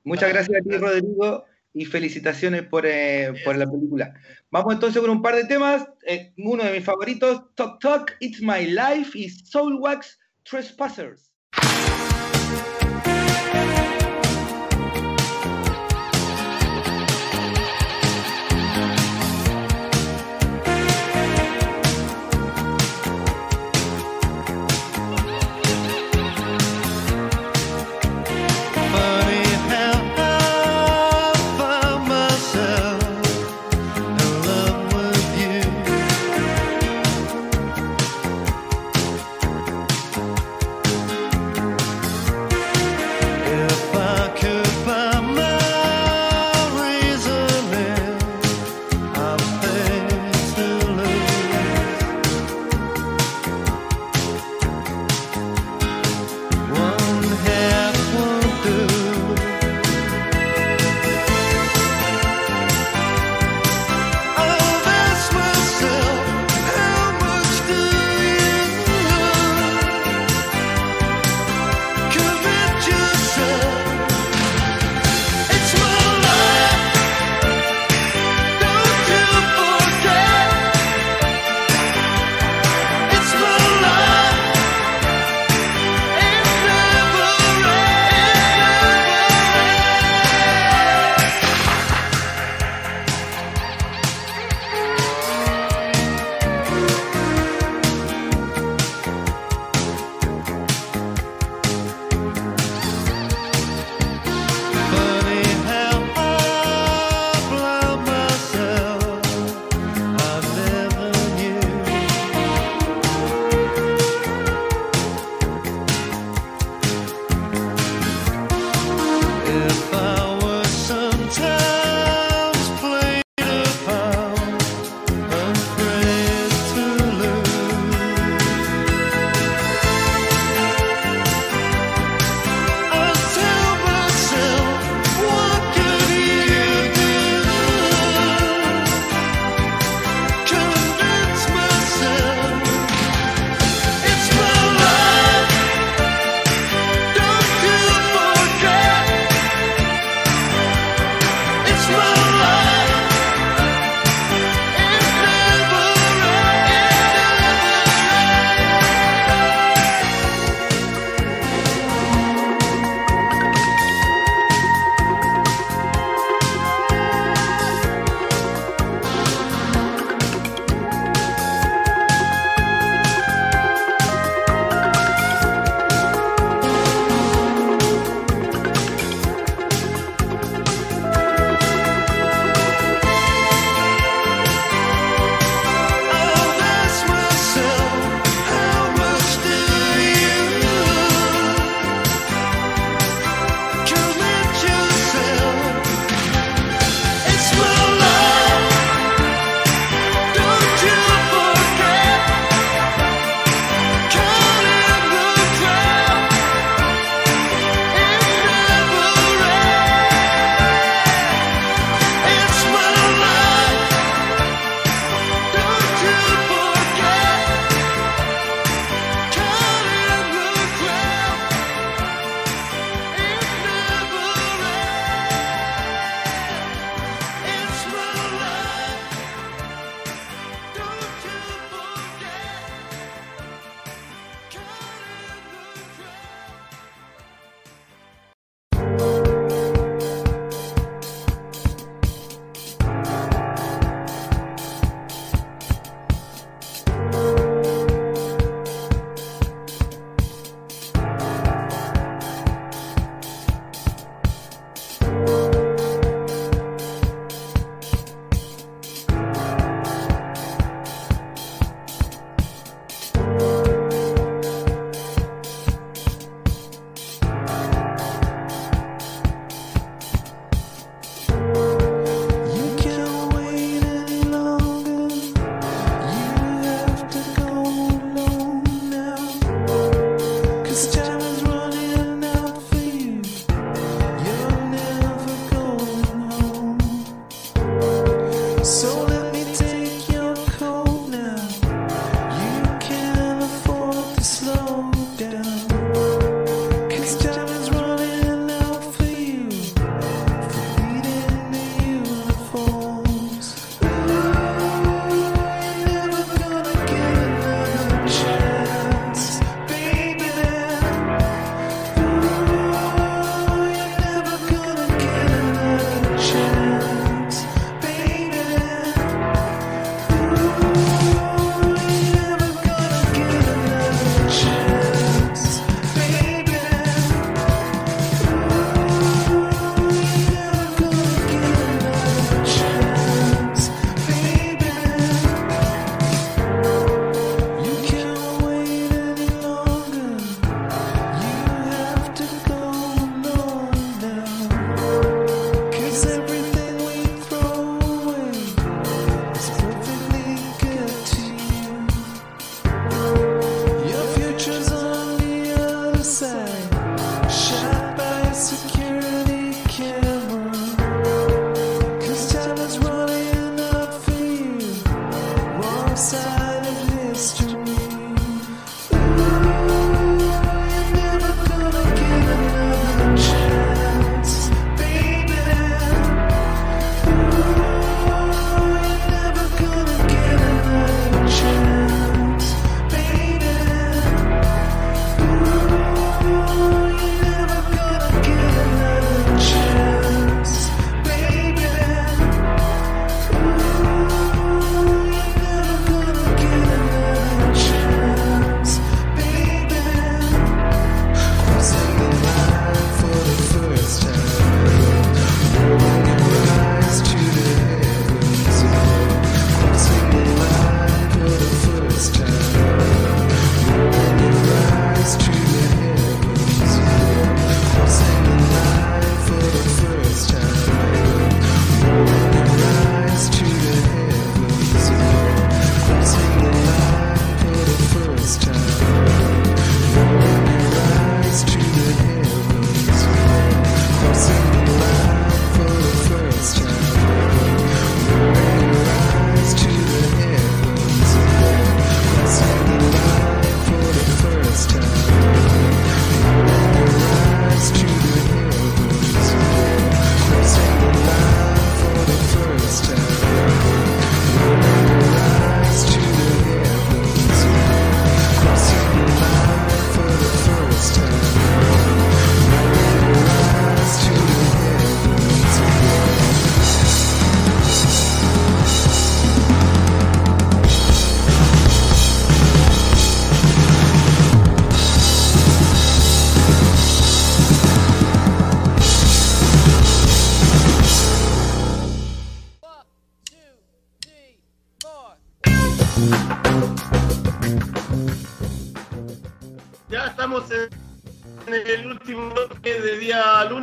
Speaker 3: Muchas gracias a ti, Rodrigo, y felicitaciones por, eh, por, la película. Vamos entonces con un par de temas. Eh, uno de mis favoritos, Talk Talk, It's My Life y Soulwax Trespassers.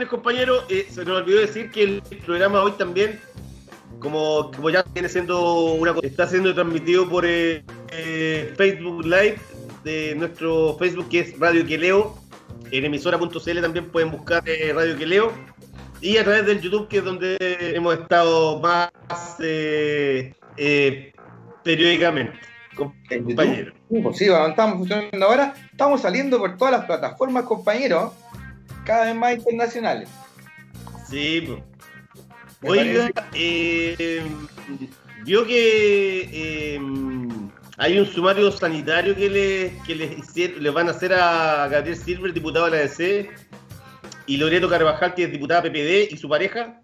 Speaker 2: Compañero, eh, se nos olvidó decir que el programa hoy también, como, como ya viene siendo una está siendo transmitido por eh, eh, Facebook Live de nuestro Facebook que es Radio Queleo. En emisora.cl también pueden buscar Radio Queleo. Y a través del YouTube, que es donde hemos estado más periódicamente, compañeros.
Speaker 3: Pues sí, estamos funcionando ahora. Estamos saliendo por todas las plataformas, compañeros cada vez más internacionales.
Speaker 2: Sí, pues. Oiga, eh, vio que eh, hay un sumario sanitario que le, que le, van a hacer a Gabriel Silver, diputado de la DC, y Loreto Carvajal, que es diputada PPD, y su pareja.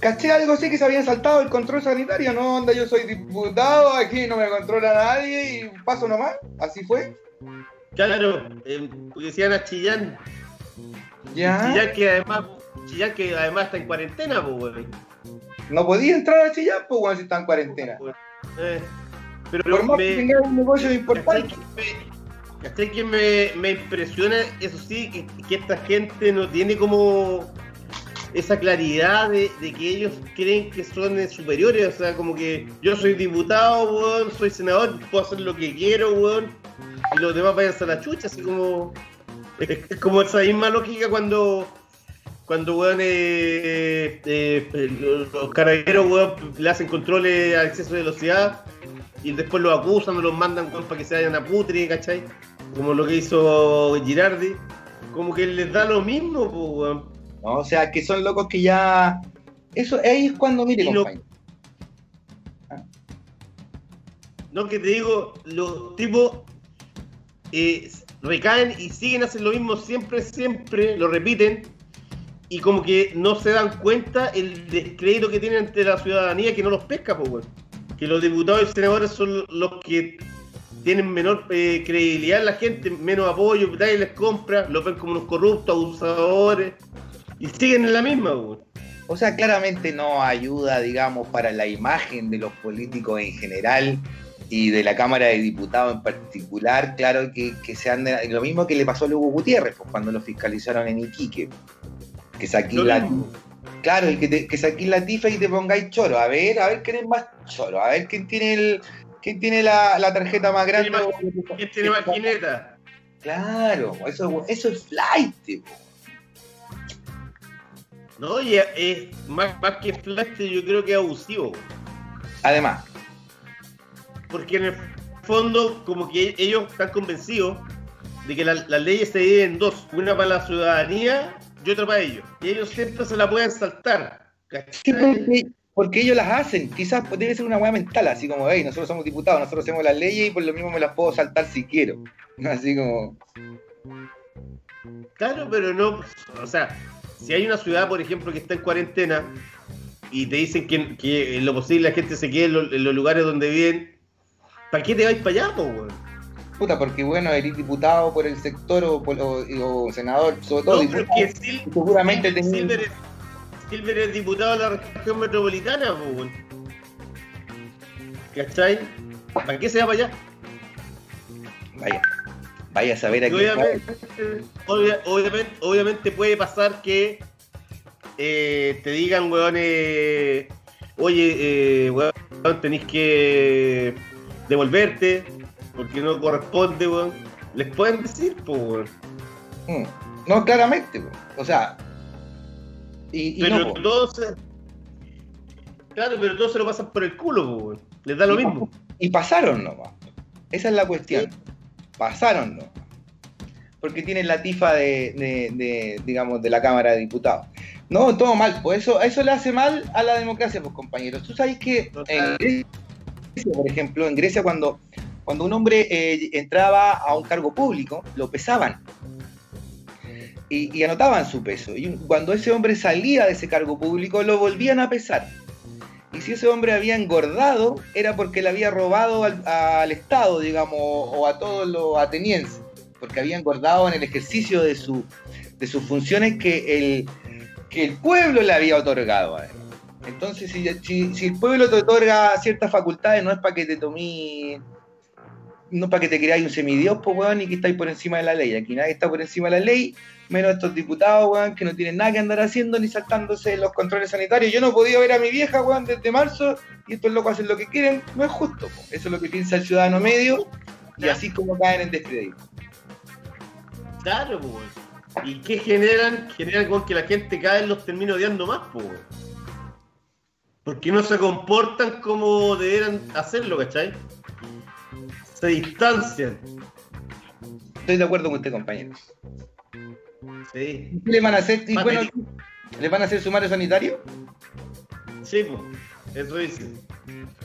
Speaker 3: Caché algo así que se habían saltado el control sanitario, no, onda, yo soy diputado, aquí no me controla nadie y paso nomás, así fue.
Speaker 2: Claro, eh, decían a Chillán,
Speaker 3: ya.
Speaker 2: Chillán que además, Chillán que además está en cuarentena, pues,
Speaker 3: No podía entrar a Chillán, pues, weón, si está en cuarentena.
Speaker 2: Eh, pero
Speaker 3: Por más
Speaker 2: me,
Speaker 3: que tenga un negocio importante.
Speaker 2: ¿Cachai que me, me impresiona, eso sí, que, que, esta gente no tiene como esa claridad de, de, que ellos creen que son superiores, o sea, como que yo soy diputado, weón, soy senador, puedo hacer lo que quiero, weón, y los demás vayan a la chucha, así como... Es como esa misma lógica cuando cuando weón, eh, eh, los carabineros weón, le hacen controles a exceso de velocidad y después los acusan o los mandan weón, para que se vayan a putre, ¿cachai? Como lo que hizo Girardi. Como que les da lo mismo, pues, weón.
Speaker 3: No, o sea, que son locos que ya. Eso ahí es cuando mire,
Speaker 2: lo... No, que te digo, los tipos eh, recaen y siguen haciendo lo mismo siempre, siempre, lo repiten, y como que no se dan cuenta el descrédito que tienen ante la ciudadanía que no los pesca, pues, Que los diputados y senadores son los que tienen menor eh, credibilidad en la gente, menos apoyo, nadie les compra, los ven como unos corruptos, abusadores, y siguen en la misma, pues.
Speaker 3: O sea, claramente no ayuda, digamos, para la imagen de los políticos en general y de la Cámara de Diputados en particular, claro que, que se anda, lo mismo que le pasó a Lugo Gutiérrez, pues, cuando lo fiscalizaron en Iquique, que saquí la claro, y que, te, que la tifa y te pongáis choro, a ver, a ver quién es más choro, a ver quién tiene el quién tiene la, la tarjeta más grande.
Speaker 2: ¿Quién tiene?
Speaker 3: Claro, eso, eso es flight.
Speaker 2: No, y es más, más que flight, yo creo que es abusivo.
Speaker 3: Además,
Speaker 2: porque en el fondo como que ellos están convencidos de que las leyes se dividen en dos, una para la ciudadanía y otra para ellos. Y ellos siempre se la pueden saltar.
Speaker 3: porque, ellos las hacen, quizás debe ser una hueá mental, así como, hey, nosotros somos diputados, nosotros hacemos las leyes y por lo mismo me las puedo saltar si quiero. *laughs* Así como...
Speaker 2: Claro, pero no, o sea, si hay una ciudad, por ejemplo, que está en cuarentena y te dicen que, en lo posible la gente se quede en, en los lugares donde viven, ¿Para qué te vais para allá, po, weón?
Speaker 3: Puta, porque bueno, eres diputado por el sector o, o, senador, sobre todo.
Speaker 2: No, porque seguramente Silver, es, Silver es diputado de la región metropolitana, po, weón. ¿Cachai? ¿Para qué se va para allá?
Speaker 3: Vaya. Vaya a saber aquí.
Speaker 2: Obviamente, obviamente, obviamente, puede pasar que eh, te digan, weón, eh, oye, eh, weón, tenéis que devolverte porque no corresponde, weón. Les pueden decir, pues, weón.
Speaker 3: Mm. No, claramente, weón. O sea. Y, y
Speaker 2: Pero
Speaker 3: no,
Speaker 2: todos se... Claro, pero todos se lo pasan por el culo, weón. Les da lo
Speaker 3: Y
Speaker 2: mismo.
Speaker 3: Y pasaron nomás. Esa es la cuestión. Pasaron nomás. Porque tienen la tifa de, de- de, digamos, de la Cámara de Diputados. No, todo mal. Pues eso, eso le hace mal a la democracia, pues compañeros. Tú sabes que en por ejemplo, en Grecia cuando, cuando un hombre eh, entraba a un cargo público, lo pesaban. Y, anotaban su peso. Y cuando ese hombre salía de ese cargo público, lo volvían a pesar. Y si ese hombre había engordado, era porque le había robado al, al Estado, digamos, o a todos los atenienses, porque había engordado en el ejercicio de, su, de sus funciones que el, que el pueblo le había otorgado. a él. Entonces, si, si- si el pueblo te otorga ciertas facultades, no es para que te tomí, no es para que te creáis un semidios, pues, weón, y que estáis por encima de la ley. Aquí nadie está por encima de la ley, menos estos diputados, weón, que no tienen nada que andar haciendo ni saltándose los controles sanitarios. Yo no podido ver a mi vieja, weón, desde marzo, y estos locos hacen lo que quieren, no es justo. po. Eso es lo que piensa el ciudadano medio, y así es como caen en descrédito.
Speaker 2: Claro, weón. ¿Y qué generan? Generan con que la gente cada vez los termine odiando más, weón. Porque no se comportan como deberían hacerlo, ¿cachai? Se distancian.
Speaker 3: Estoy de acuerdo con usted, compañero.
Speaker 2: Sí,
Speaker 3: ¿Qué le van a hacer? Y bueno. ¿Le van a hacer sumario sanitario?
Speaker 2: sí, po. Eso dice.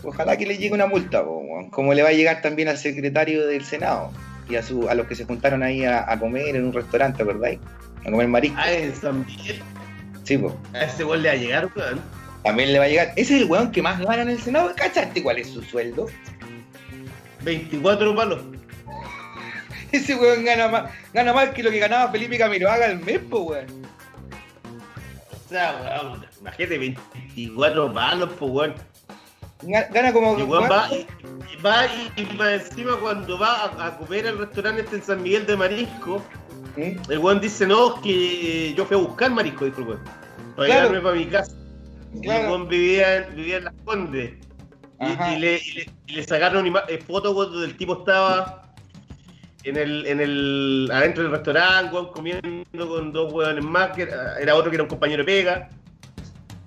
Speaker 3: Ojalá que le llegue una multa, po, como le va a llegar también al secretario del Senado y a, su, a los que se juntaron ahí a, a comer en un restaurante, ¿verdad? A comer marisco.
Speaker 2: Ah, en San Miguel.
Speaker 3: Sí, pues.
Speaker 2: A ese weón le va a llegar, weón.
Speaker 3: También le va a llegar. Ese es el weón que más gana en el Senado. ¿Cachaste cuál es su sueldo?
Speaker 2: 24 palos.
Speaker 3: Ese weón gana más, gana más que lo que ganaba Felipe Camiroaga al mes, po, weón.
Speaker 2: O sea, weón, imagínate, 24 palos, pues, weón.
Speaker 3: Ga- Gana como.
Speaker 2: Y weón va, y, y va encima cuando va a, a comer al restaurante este en San Miguel de Marisco, el weón dice, no, que yo fui a buscar marisco, dijo el weón. Para
Speaker 3: Claro.
Speaker 2: llevarme para mi casa. El
Speaker 3: Claro.
Speaker 2: vivía, en- vivía en Las Condes. Y, le, y le- y le sacaron eh, fotos donde el tipo estaba en el, en el adentro del restaurante, weón, comiendo con dos weones más, que era, era otro que era un compañero de pega.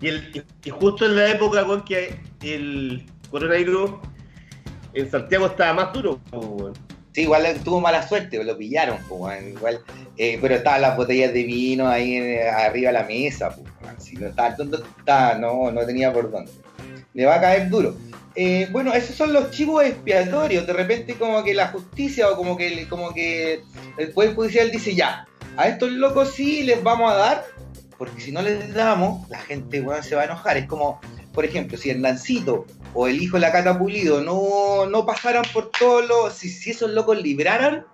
Speaker 2: Y, el, y, y justo en la época weón, que el coronavirus en Santiago estaba más duro, weón.
Speaker 3: Sí, igual tuvo mala suerte, lo pillaron, igual, eh, pero estaban las botellas de vino ahí en- arriba de la mesa, weón, si no, estaba, no, estaba- no, no tenía por dónde. Le va a caer duro. Eh, bueno, esos son los chivos expiatorios, de repente como que la justicia o como que, el Poder Judicial dice ya, a estos locos sí les vamos a dar, porque si no les damos, la gente se va a enojar. Es como, por ejemplo, si Hernancito o el hijo de la Cata Pulido no, no pasaran por todos los. Si, esos locos libraran,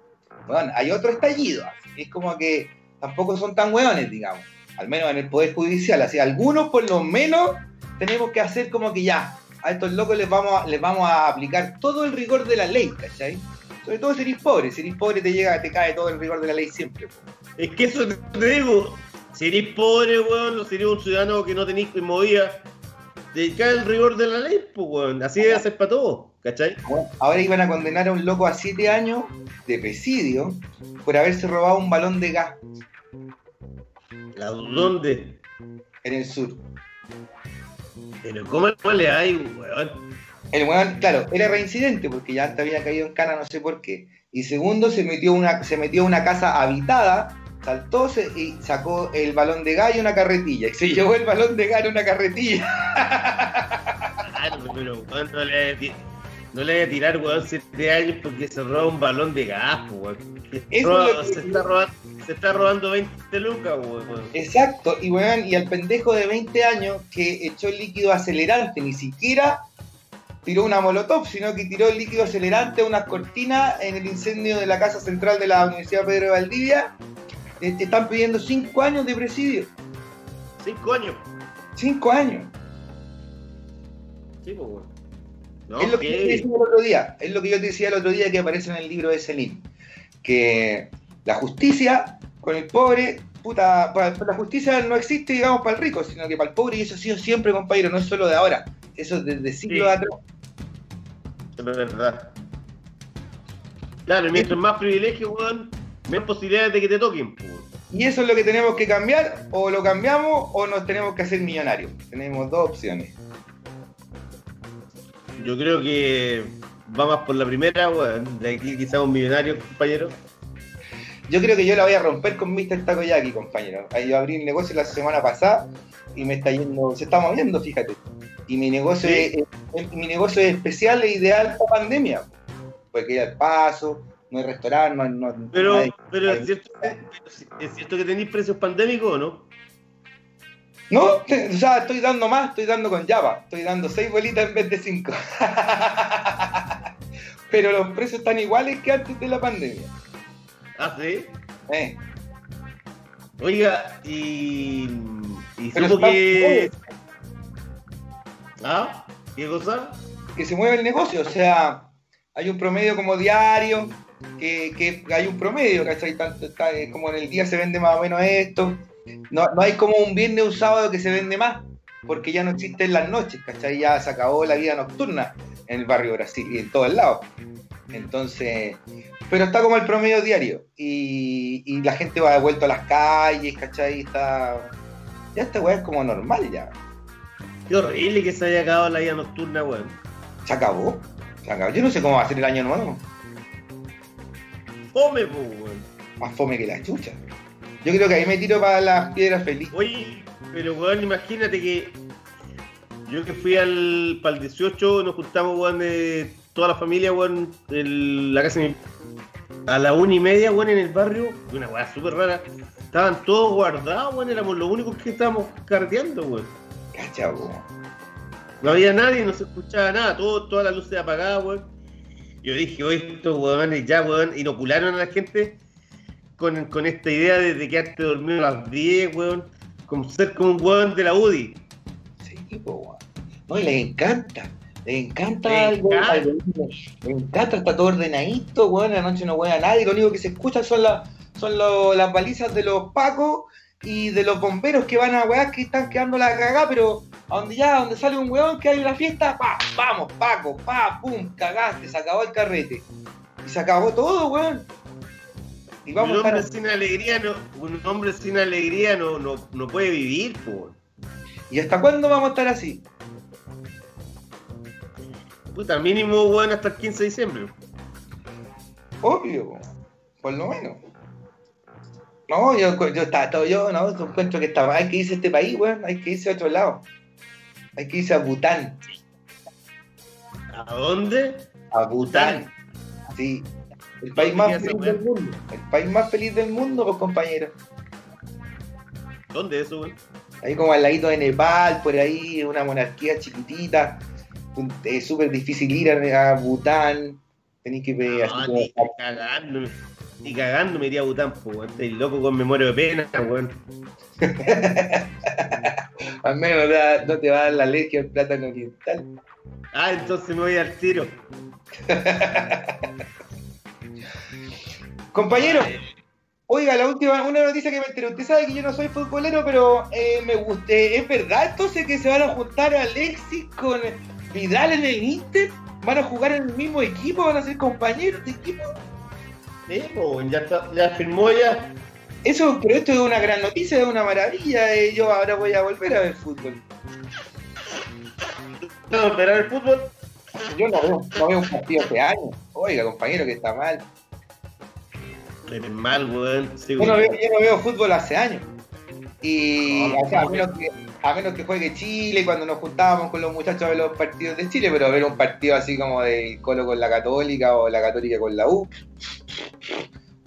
Speaker 3: bueno, hay otro estallido. Es como que tampoco son tan hueones, digamos. Al menos en el Poder Judicial. Así, algunos por lo menos tenemos que hacer como que ya, a estos locos les vamos a, les vamos a aplicar todo el rigor de la ley, ¿cachai? Sobre todo si eres pobre, si eres pobre te llega, te cae todo el rigor de la ley siempre.
Speaker 2: Es que eso te digo. Si eres pobre, weón, o si eres un ciudadano que no tenés movida, te cae el rigor de la ley, pues, weón. Así debe ser para todos, ¿cachai?
Speaker 3: Bueno, ahora iban a condenar a un loco a 7 años de presidio por haberse robado un balón de gas
Speaker 2: ¿La dónde?
Speaker 3: en el sur.
Speaker 2: Pero ¿cómo no le hay, weón?
Speaker 3: El weón, claro, era reincidente porque ya antes había caído en cana, no sé por qué. Y segundo, se metió una, se metió a una casa habitada, saltó se- y sacó el balón de gas y una carretilla. Y se llevó el balón de gas en una carretilla.
Speaker 2: Claro, pero weón, no le vaya a ti- no le vaya a tirar, weón, 7 años porque se roba un balón de gas, weón. Roba-
Speaker 3: es que-
Speaker 2: se, está robando, se está robando 20 lucas, weón.
Speaker 3: Exacto, y weón, y al pendejo de 20 años que echó el líquido acelerante, ni siquiera tiró una molotov, sino que tiró el líquido acelerante a unas cortinas en el incendio de la casa central de la Universidad Pedro de Valdivia. Eh, Te están pidiendo 5 años de presidio.
Speaker 2: 5 años.
Speaker 3: 5 años.
Speaker 2: Sí, pues, weón. No,
Speaker 3: es lo que yo te decía el otro día, es lo que yo te decía el otro día que aparece en el libro de Selim, que la justicia con el pobre puta, la justicia no existe, digamos, para el rico, sino que para el pobre, y eso ha sido siempre, compañero, no es solo de ahora, eso desde siglos
Speaker 2: sí. atrás. Es verdad. Claro, mientras más privilegios, weón, menos posibilidades de que te toquen,
Speaker 3: Y eso es lo que tenemos que cambiar, o lo cambiamos o nos tenemos que hacer millonarios. Tenemos dos opciones.
Speaker 2: Yo creo que vamos por la primera, weón. De aquí quizás un millonario, compañero.
Speaker 3: Yo creo que yo la voy a romper con Mr. Takoyaki, compañero. Ahí yo abrí el negocio la semana pasada y me está yendo, se está moviendo, fíjate. Y mi negocio, es, mi negocio es especial e ideal para pandemia. Porque hay el paso, no hay restaurante, no,
Speaker 2: no Pero, pero ¿es, cierto, ¿es cierto que tenéis precios pandémicos o no?
Speaker 3: No, o sea, estoy dando más, estoy dando con Java. Estoy dando seis bolitas en vez de cinco. *laughs* pero los precios están iguales que antes de la pandemia.
Speaker 2: ¿Ah, sí?
Speaker 3: Eh.
Speaker 2: Oiga, y. Y supo que. ¿Ah? ¿Qué cosa?
Speaker 3: Que se mueve el negocio, o sea, hay un promedio como diario, que, que hay un promedio, ¿cachai? Tanto, está, eh, como en el día se vende más o menos esto. No, no hay como un viernes o un sábado que se vende más, porque ya no existen las noches, ¿cachai? Ya se acabó la vida nocturna en el barrio Brasil y en todo el lado. Entonces, pero está como el promedio diario. Y, y la gente va de vuelta a las calles, ¿cachai? Está. Ya esta weá es como normal ya.
Speaker 2: Qué horrible que se haya acabado la vida nocturna, weón.
Speaker 3: Se acabó. Se acabó. Yo no sé cómo va a ser el año nuevo.
Speaker 2: Fome, weón.
Speaker 3: Más fome que la chucha. Yo creo que ahí me tiro para las piedras felices.
Speaker 2: Oye, pero weón, imagínate que yo que fui al, para el 18, nos juntamos, weón, de toda la familia, weón, en la casa de mi... A la una y media, weón, en el barrio, una weá súper rara. Estaban todos guardados, weón, éramos los únicos que estábamos carteando, weón.
Speaker 3: Cacha, weón.
Speaker 2: No había nadie, no se escuchaba nada, todo, todas las luces apagadas, weón. Yo dije, oye, estos weones ya, weón, inocularon a la gente con, con esta idea de, de quedarte dormido a las 10, weón, como ser como un weón de la UDI.
Speaker 3: Sí, weón. No, y les encanta. Les encanta algo, algo, les encanta, está todo ordenadito, weón, la noche no huele a nadie, lo único que se escucha son, las son lo, las balizas de los pacos y de los bomberos que van a weá que están quedando la cagada, pero a donde ya, donde sale un weón que hay una fiesta, pa, vamos, Paco, pa, pum, cagaste, se acabó el carrete. Y se acabó todo, weón.
Speaker 2: Y vamos un hombre sin alegría no, un hombre sin alegría no, no, no puede vivir, po.
Speaker 3: ¿Y hasta cuándo vamos a estar así?
Speaker 2: Puta, mínimo, weón, hasta el 15 de diciembre.
Speaker 3: Obvio, por lo menos. No, yo, yo está todo yo, no, yo encuentro que está, hay que irse a este país, weón, hay que irse a otro lado. Hay que irse a Bután.
Speaker 2: ¿A dónde?
Speaker 3: A Bután. Sí. El país más feliz del mundo. El país más feliz del mundo, pues compañeros.
Speaker 2: ¿Dónde es eso, weón?
Speaker 3: Ahí como al ladito de Nepal, por ahí, una monarquía chiquitita. Es súper difícil ir a, Bután. Tenéis que
Speaker 2: así como... Ni cagando, ni cagando me iría a Bután, pues. Estoy loco con memoria de pena, weón. *laughs*
Speaker 3: al menos no te, va, no te va a dar la alergia al plátano oriental.
Speaker 2: Ah, entonces me voy al tiro. *laughs*
Speaker 3: Compañero, oiga, la última, una noticia que me enteré. Usted sabe que yo no soy futbolero, pero eh, me guste. ¿Es verdad entonces que se van a juntar Alexis con Vidal en el Inter? ¿Van a jugar en el mismo equipo? ¿Van a ser compañeros de equipo?
Speaker 2: Sí, pues, ya, está, ya firmó ya.
Speaker 3: Eso, pero esto es una gran noticia, es una maravilla. Eh, yo ahora voy a volver a ver fútbol.
Speaker 2: ¿No volver a ver fútbol?
Speaker 3: Yo no veo, no veo un partido hace años. Oiga, compañero, que está mal.
Speaker 2: Eres mal, weón. Sí,
Speaker 3: yo, no veo, yo no veo fútbol hace años. Y no, o sea, a, menos que, a menos que juegue Chile, cuando nos juntábamos con los muchachos a ver los partidos de Chile, pero ver un partido así como del Colo con la Católica o la Católica con la U,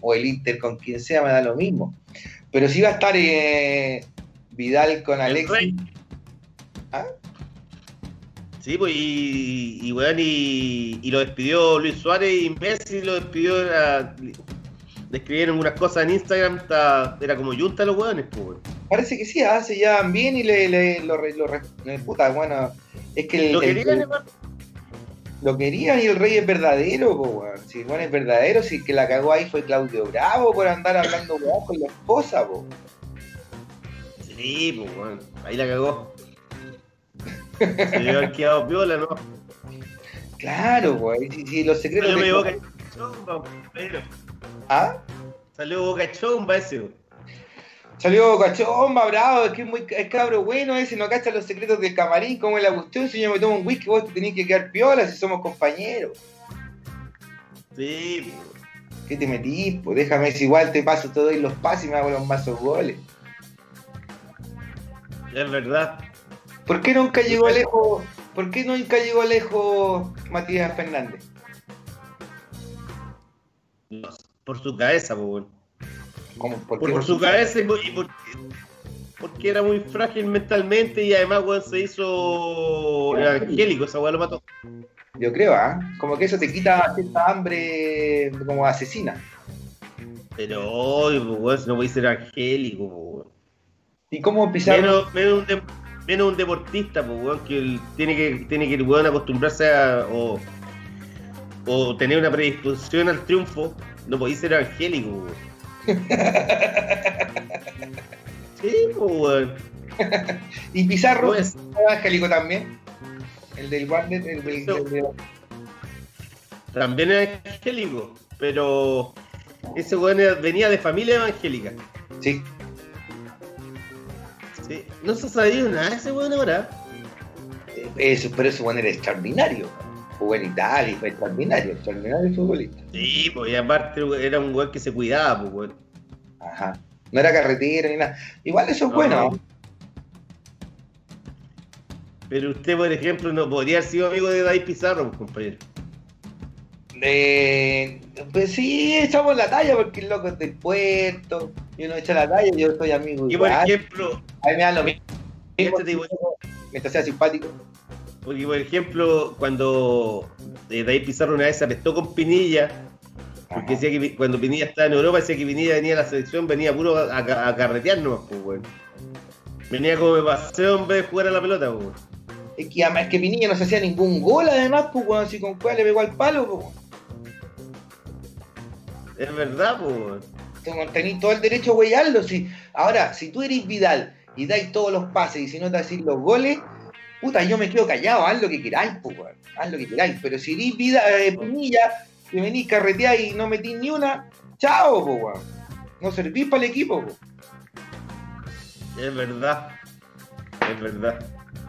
Speaker 3: o el Inter con quien sea, me da lo mismo. Pero sí va a estar eh, Vidal con Alexis.
Speaker 2: ¿Ah? Sí, pues, y, y, weón, y, y, lo despidió Luis Suárez y Messi lo despidió. A, le escribieron unas cosas en Instagram, está, era como yunta los weones, pues.
Speaker 3: Parece que sí, ah, se llevan bien y le, le lo, lo, lo, puta, bueno, es que el,
Speaker 2: lo querían,
Speaker 3: el, lo querían y el rey es verdadero, pues, weón. Si el es verdadero, si el que la cagó ahí fue Claudio Bravo por andar hablando weón con la esposa, pues.
Speaker 2: Sí, pues, weón. Ahí la cagó. Se debe haber quedado piola, ¿no?
Speaker 3: Claro, güey. Si, si los secretos.
Speaker 2: Salió
Speaker 3: de-
Speaker 2: boca chomba, pero.
Speaker 3: ¿Ah?
Speaker 2: Salió boca chomba ese, weón.
Speaker 3: Salió cachomba, bravo, es que es muy es cabro bueno ese, no cacha los secretos del camarín, como es la cuestión, si yo me tomo un whisky, vos te tenés que quedar piola si somos compañeros.
Speaker 2: Sí.
Speaker 3: ¿Qué te metís? Pues déjame si igual te paso todo y los pases y me hago los mazos goles.
Speaker 2: Es verdad.
Speaker 3: ¿Por qué nunca llegó lejos? ¿Por qué nunca llegó lejos Matías Fernández?
Speaker 2: Por su cabeza, pues.
Speaker 3: ¿Cómo? ¿Por,
Speaker 2: Por, por su cabeza y, por- y porque, era muy frágil mentalmente y además, weón, se hizo evangélico, esa weón lo mató.
Speaker 3: Yo creo, ¿ah? Como que eso te quita cierta hambre como asesina.
Speaker 2: Pero hoy, weón, no puede ser evangélico, weón.
Speaker 3: ¿Y cómo Pizarro?
Speaker 2: Menos, menos un, de- menos un deportista, pues, weón, que el- tiene que, tiene que el weón acostumbrarse a. O, o tener una predisposición al triunfo, no podéis ser evangélico, weón. *laughs* Sí, pues, weón.
Speaker 3: ¿Y Pizarro?
Speaker 2: Es-
Speaker 3: evangélico también. El del Wander, el del.
Speaker 2: No. También es evangélico, pero ese weón venía de familia evangélica.
Speaker 3: Sí.
Speaker 2: Sí. No se ha sabido nada de ese weón ahora.
Speaker 3: Eso, pero ese bueno era extraordinario. Jugó en Italia, fue extraordinario, extraordinario futbolista.
Speaker 2: Sí, pues y aparte era un weón que se cuidaba, pues weón.
Speaker 3: Ajá. No era carretera ni nada. Igual eso es
Speaker 2: No.
Speaker 3: bueno.
Speaker 2: Pero usted, por ejemplo, no podría haber sido amigo de David Pizarro, pues, compañero.
Speaker 3: Eh, pues sí, echamos la talla porque el loco es del puerto. Y uno echa la talla y yo soy amigo.
Speaker 2: Y por ejemplo,
Speaker 3: A mí me da lo mismo.
Speaker 2: Este tipo-
Speaker 3: Mientras sea simpático.
Speaker 2: Porque por ejemplo, cuando eh, David Pizarro una vez se apestó con Pinilla, porque decía que cuando Pinilla estaba en Europa, decía que Pinilla venía a la selección, venía puro a, a, a carretear nomás, pues weón. Venía como de paseo en vez de jugar a la pelota, pues.
Speaker 3: Es que además que Pinilla no se hacía ningún gol, además, pues, bueno, así con cuál le pegó al palo, pues.
Speaker 2: Es verdad, pues
Speaker 3: Tenéis todo el derecho a huellarlo. Si, ahora, si tú eres Vidal y dais todos los pases y si no te hacís los goles, puta, yo me quedo callado, haz lo que queráis, pues, weón. Haz lo que queráis. Pero si eres Vidal, eh, Pinilla, que venís carretear y no metís ni una, chao, pues, weón. No servís para el equipo, pues.
Speaker 2: Es verdad. Es verdad.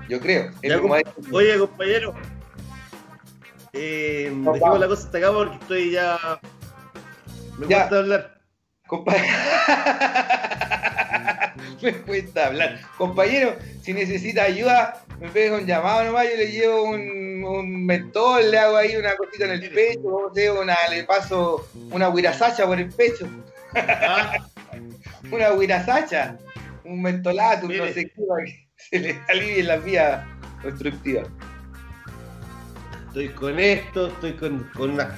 Speaker 3: Yo creo. Es
Speaker 2: Ya,
Speaker 3: como
Speaker 2: compa- Oye, compañero. Eh, dejemos
Speaker 3: vamos.
Speaker 2: la cosa hasta acá porque estoy ya. Me
Speaker 3: Ya.
Speaker 2: gusta hablar.
Speaker 3: Compa- *laughs* me cuesta hablar. Compañero, si necesita ayuda, me pega un llamado nomás, yo le llevo un, un mentol, le hago ahí una cosita en el pecho, una, le paso una guirasacha por el pecho,
Speaker 2: Ah, *laughs*
Speaker 3: una guirasacha, un mentolato, un no sé qué, para que se le alivie la vía obstructiva.
Speaker 2: estoy con esto, estoy con, con unas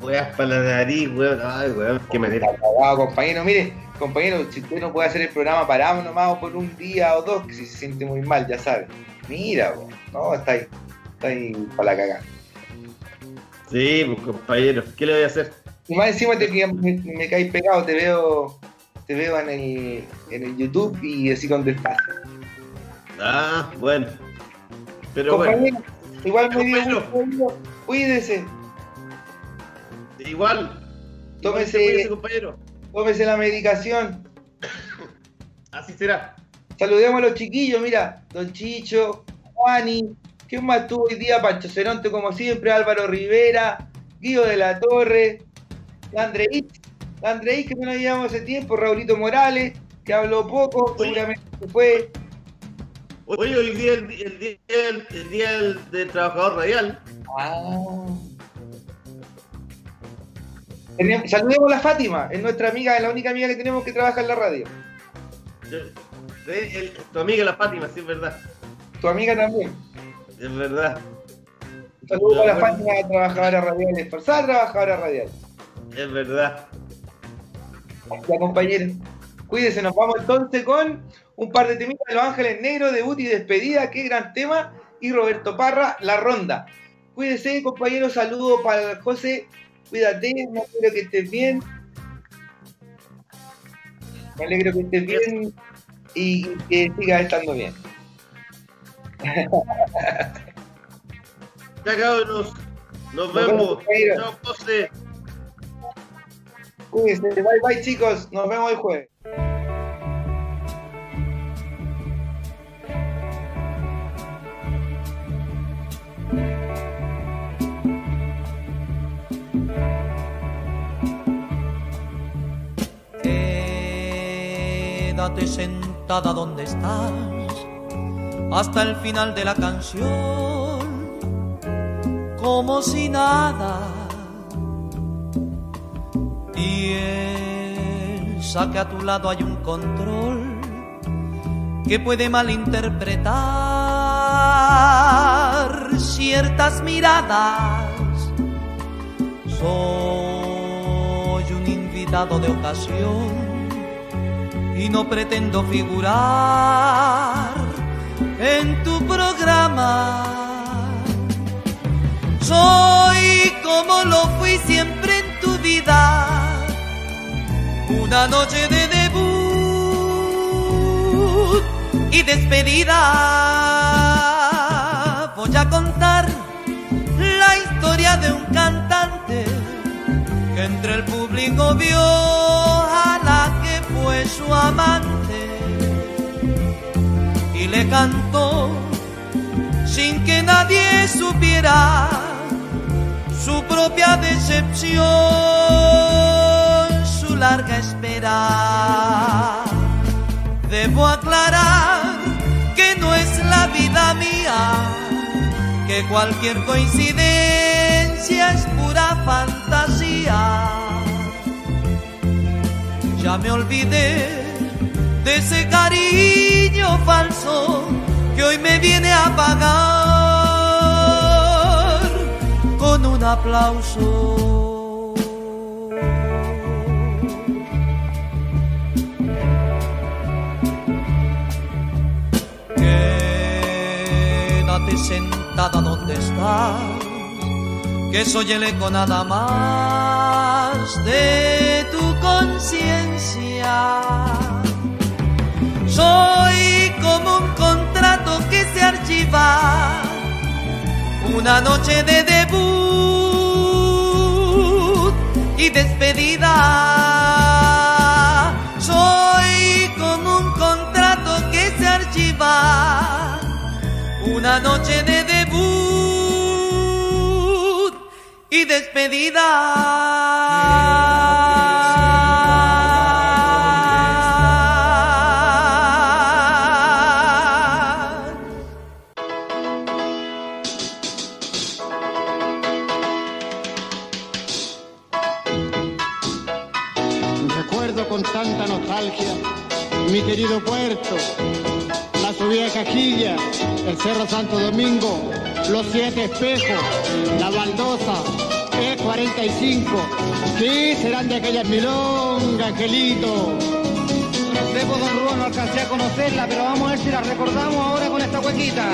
Speaker 2: weas para la nariz, weón. Ay, weón, qué manera.
Speaker 3: Cagado, compañero, mire, compañero, si usted no puede hacer el programa, paramos nomás por un día o dos, que si se siente muy mal, ya sabe. Mira, weón, no, está ahí, está ahí para la cagada.
Speaker 2: Sí, pues compañero, ¿qué le voy a hacer?
Speaker 3: Y más encima te, me, me caes pegado, te veo, te veo en el, en el YouTube y así contestas.
Speaker 2: Ah, bueno. Pero bueno,
Speaker 3: Compañero, igual me cuídese,
Speaker 2: igual.
Speaker 3: Tómese-
Speaker 2: igual compañero.
Speaker 3: tómese la medicación. *laughs*
Speaker 2: Así será.
Speaker 3: Saludemos a los chiquillos, mira, Don Chicho, Juani, ¿quién más tuvo hoy día? Pancho Ceronte, como siempre, Álvaro Rivera, Guido de la Torre, Andreí, Andreí que no nos llevamos hace tiempo, Raulito Morales, que habló poco,
Speaker 2: Oye.
Speaker 3: seguramente se fue.
Speaker 2: Oye, hoy día el, el día, el, el día del, del trabajador radial.
Speaker 3: Ah. Saludemos a la Fátima, es nuestra amiga, es la única amiga que tenemos que trabaja en la radio.
Speaker 2: El- el- tu amiga la Fátima, sí, es verdad.
Speaker 3: Tu amiga también.
Speaker 2: Es verdad.
Speaker 3: Saludos a la
Speaker 2: Bueno.
Speaker 3: Fátima, trabajadora radial, esforzada trabajadora radial.
Speaker 2: Es verdad.
Speaker 3: Ya, compañero. Cuídese, nos vamos entonces con un par de temitas de Los Ángeles Negros, debut y despedida, qué gran tema. Y Roberto Parra, la ronda. Cuídese, compañero, saludos para José. Cuídate, me alegro que estés bien. Me alegro que estés bien. y que siga estando bien.
Speaker 2: Ya cabros, nos vemos. Chao.
Speaker 3: Cuídense, bye bye chicos, nos vemos el jueves.
Speaker 6: Quédate sentada donde estás hasta el final de la canción, como si nada. Piensa que a tu lado hay un control que puede malinterpretar ciertas miradas. Soy un invitado de ocasión y no pretendo figurar en tu programa. Soy como lo fui siempre en tu vida, una noche de debut y despedida. Voy a contar la historia de un cantante que entre el público vio su amante y le cantó sin que nadie supiera su propia decepción, su larga espera. Debo aclarar que no es la vida mía, que cualquier coincidencia es pura fantasía. Ya me olvidé de ese cariño falso que hoy me viene a pagar con un aplauso. Quédate sentada donde estás, que soy el eco nada más de tu conciencia. Soy como un contrato que se archiva, una noche de debut y despedida. Soy como un contrato que se archiva, una noche de debut y despedida.
Speaker 7: El Cerro Santo Domingo, los Siete Espejos, la Baldosa, E45. Sí, serán de aquellas milongas, Angelito.
Speaker 8: Debo, don Rubén, no alcancé a conocerla, pero vamos a ver si la recordamos ahora con esta huequita.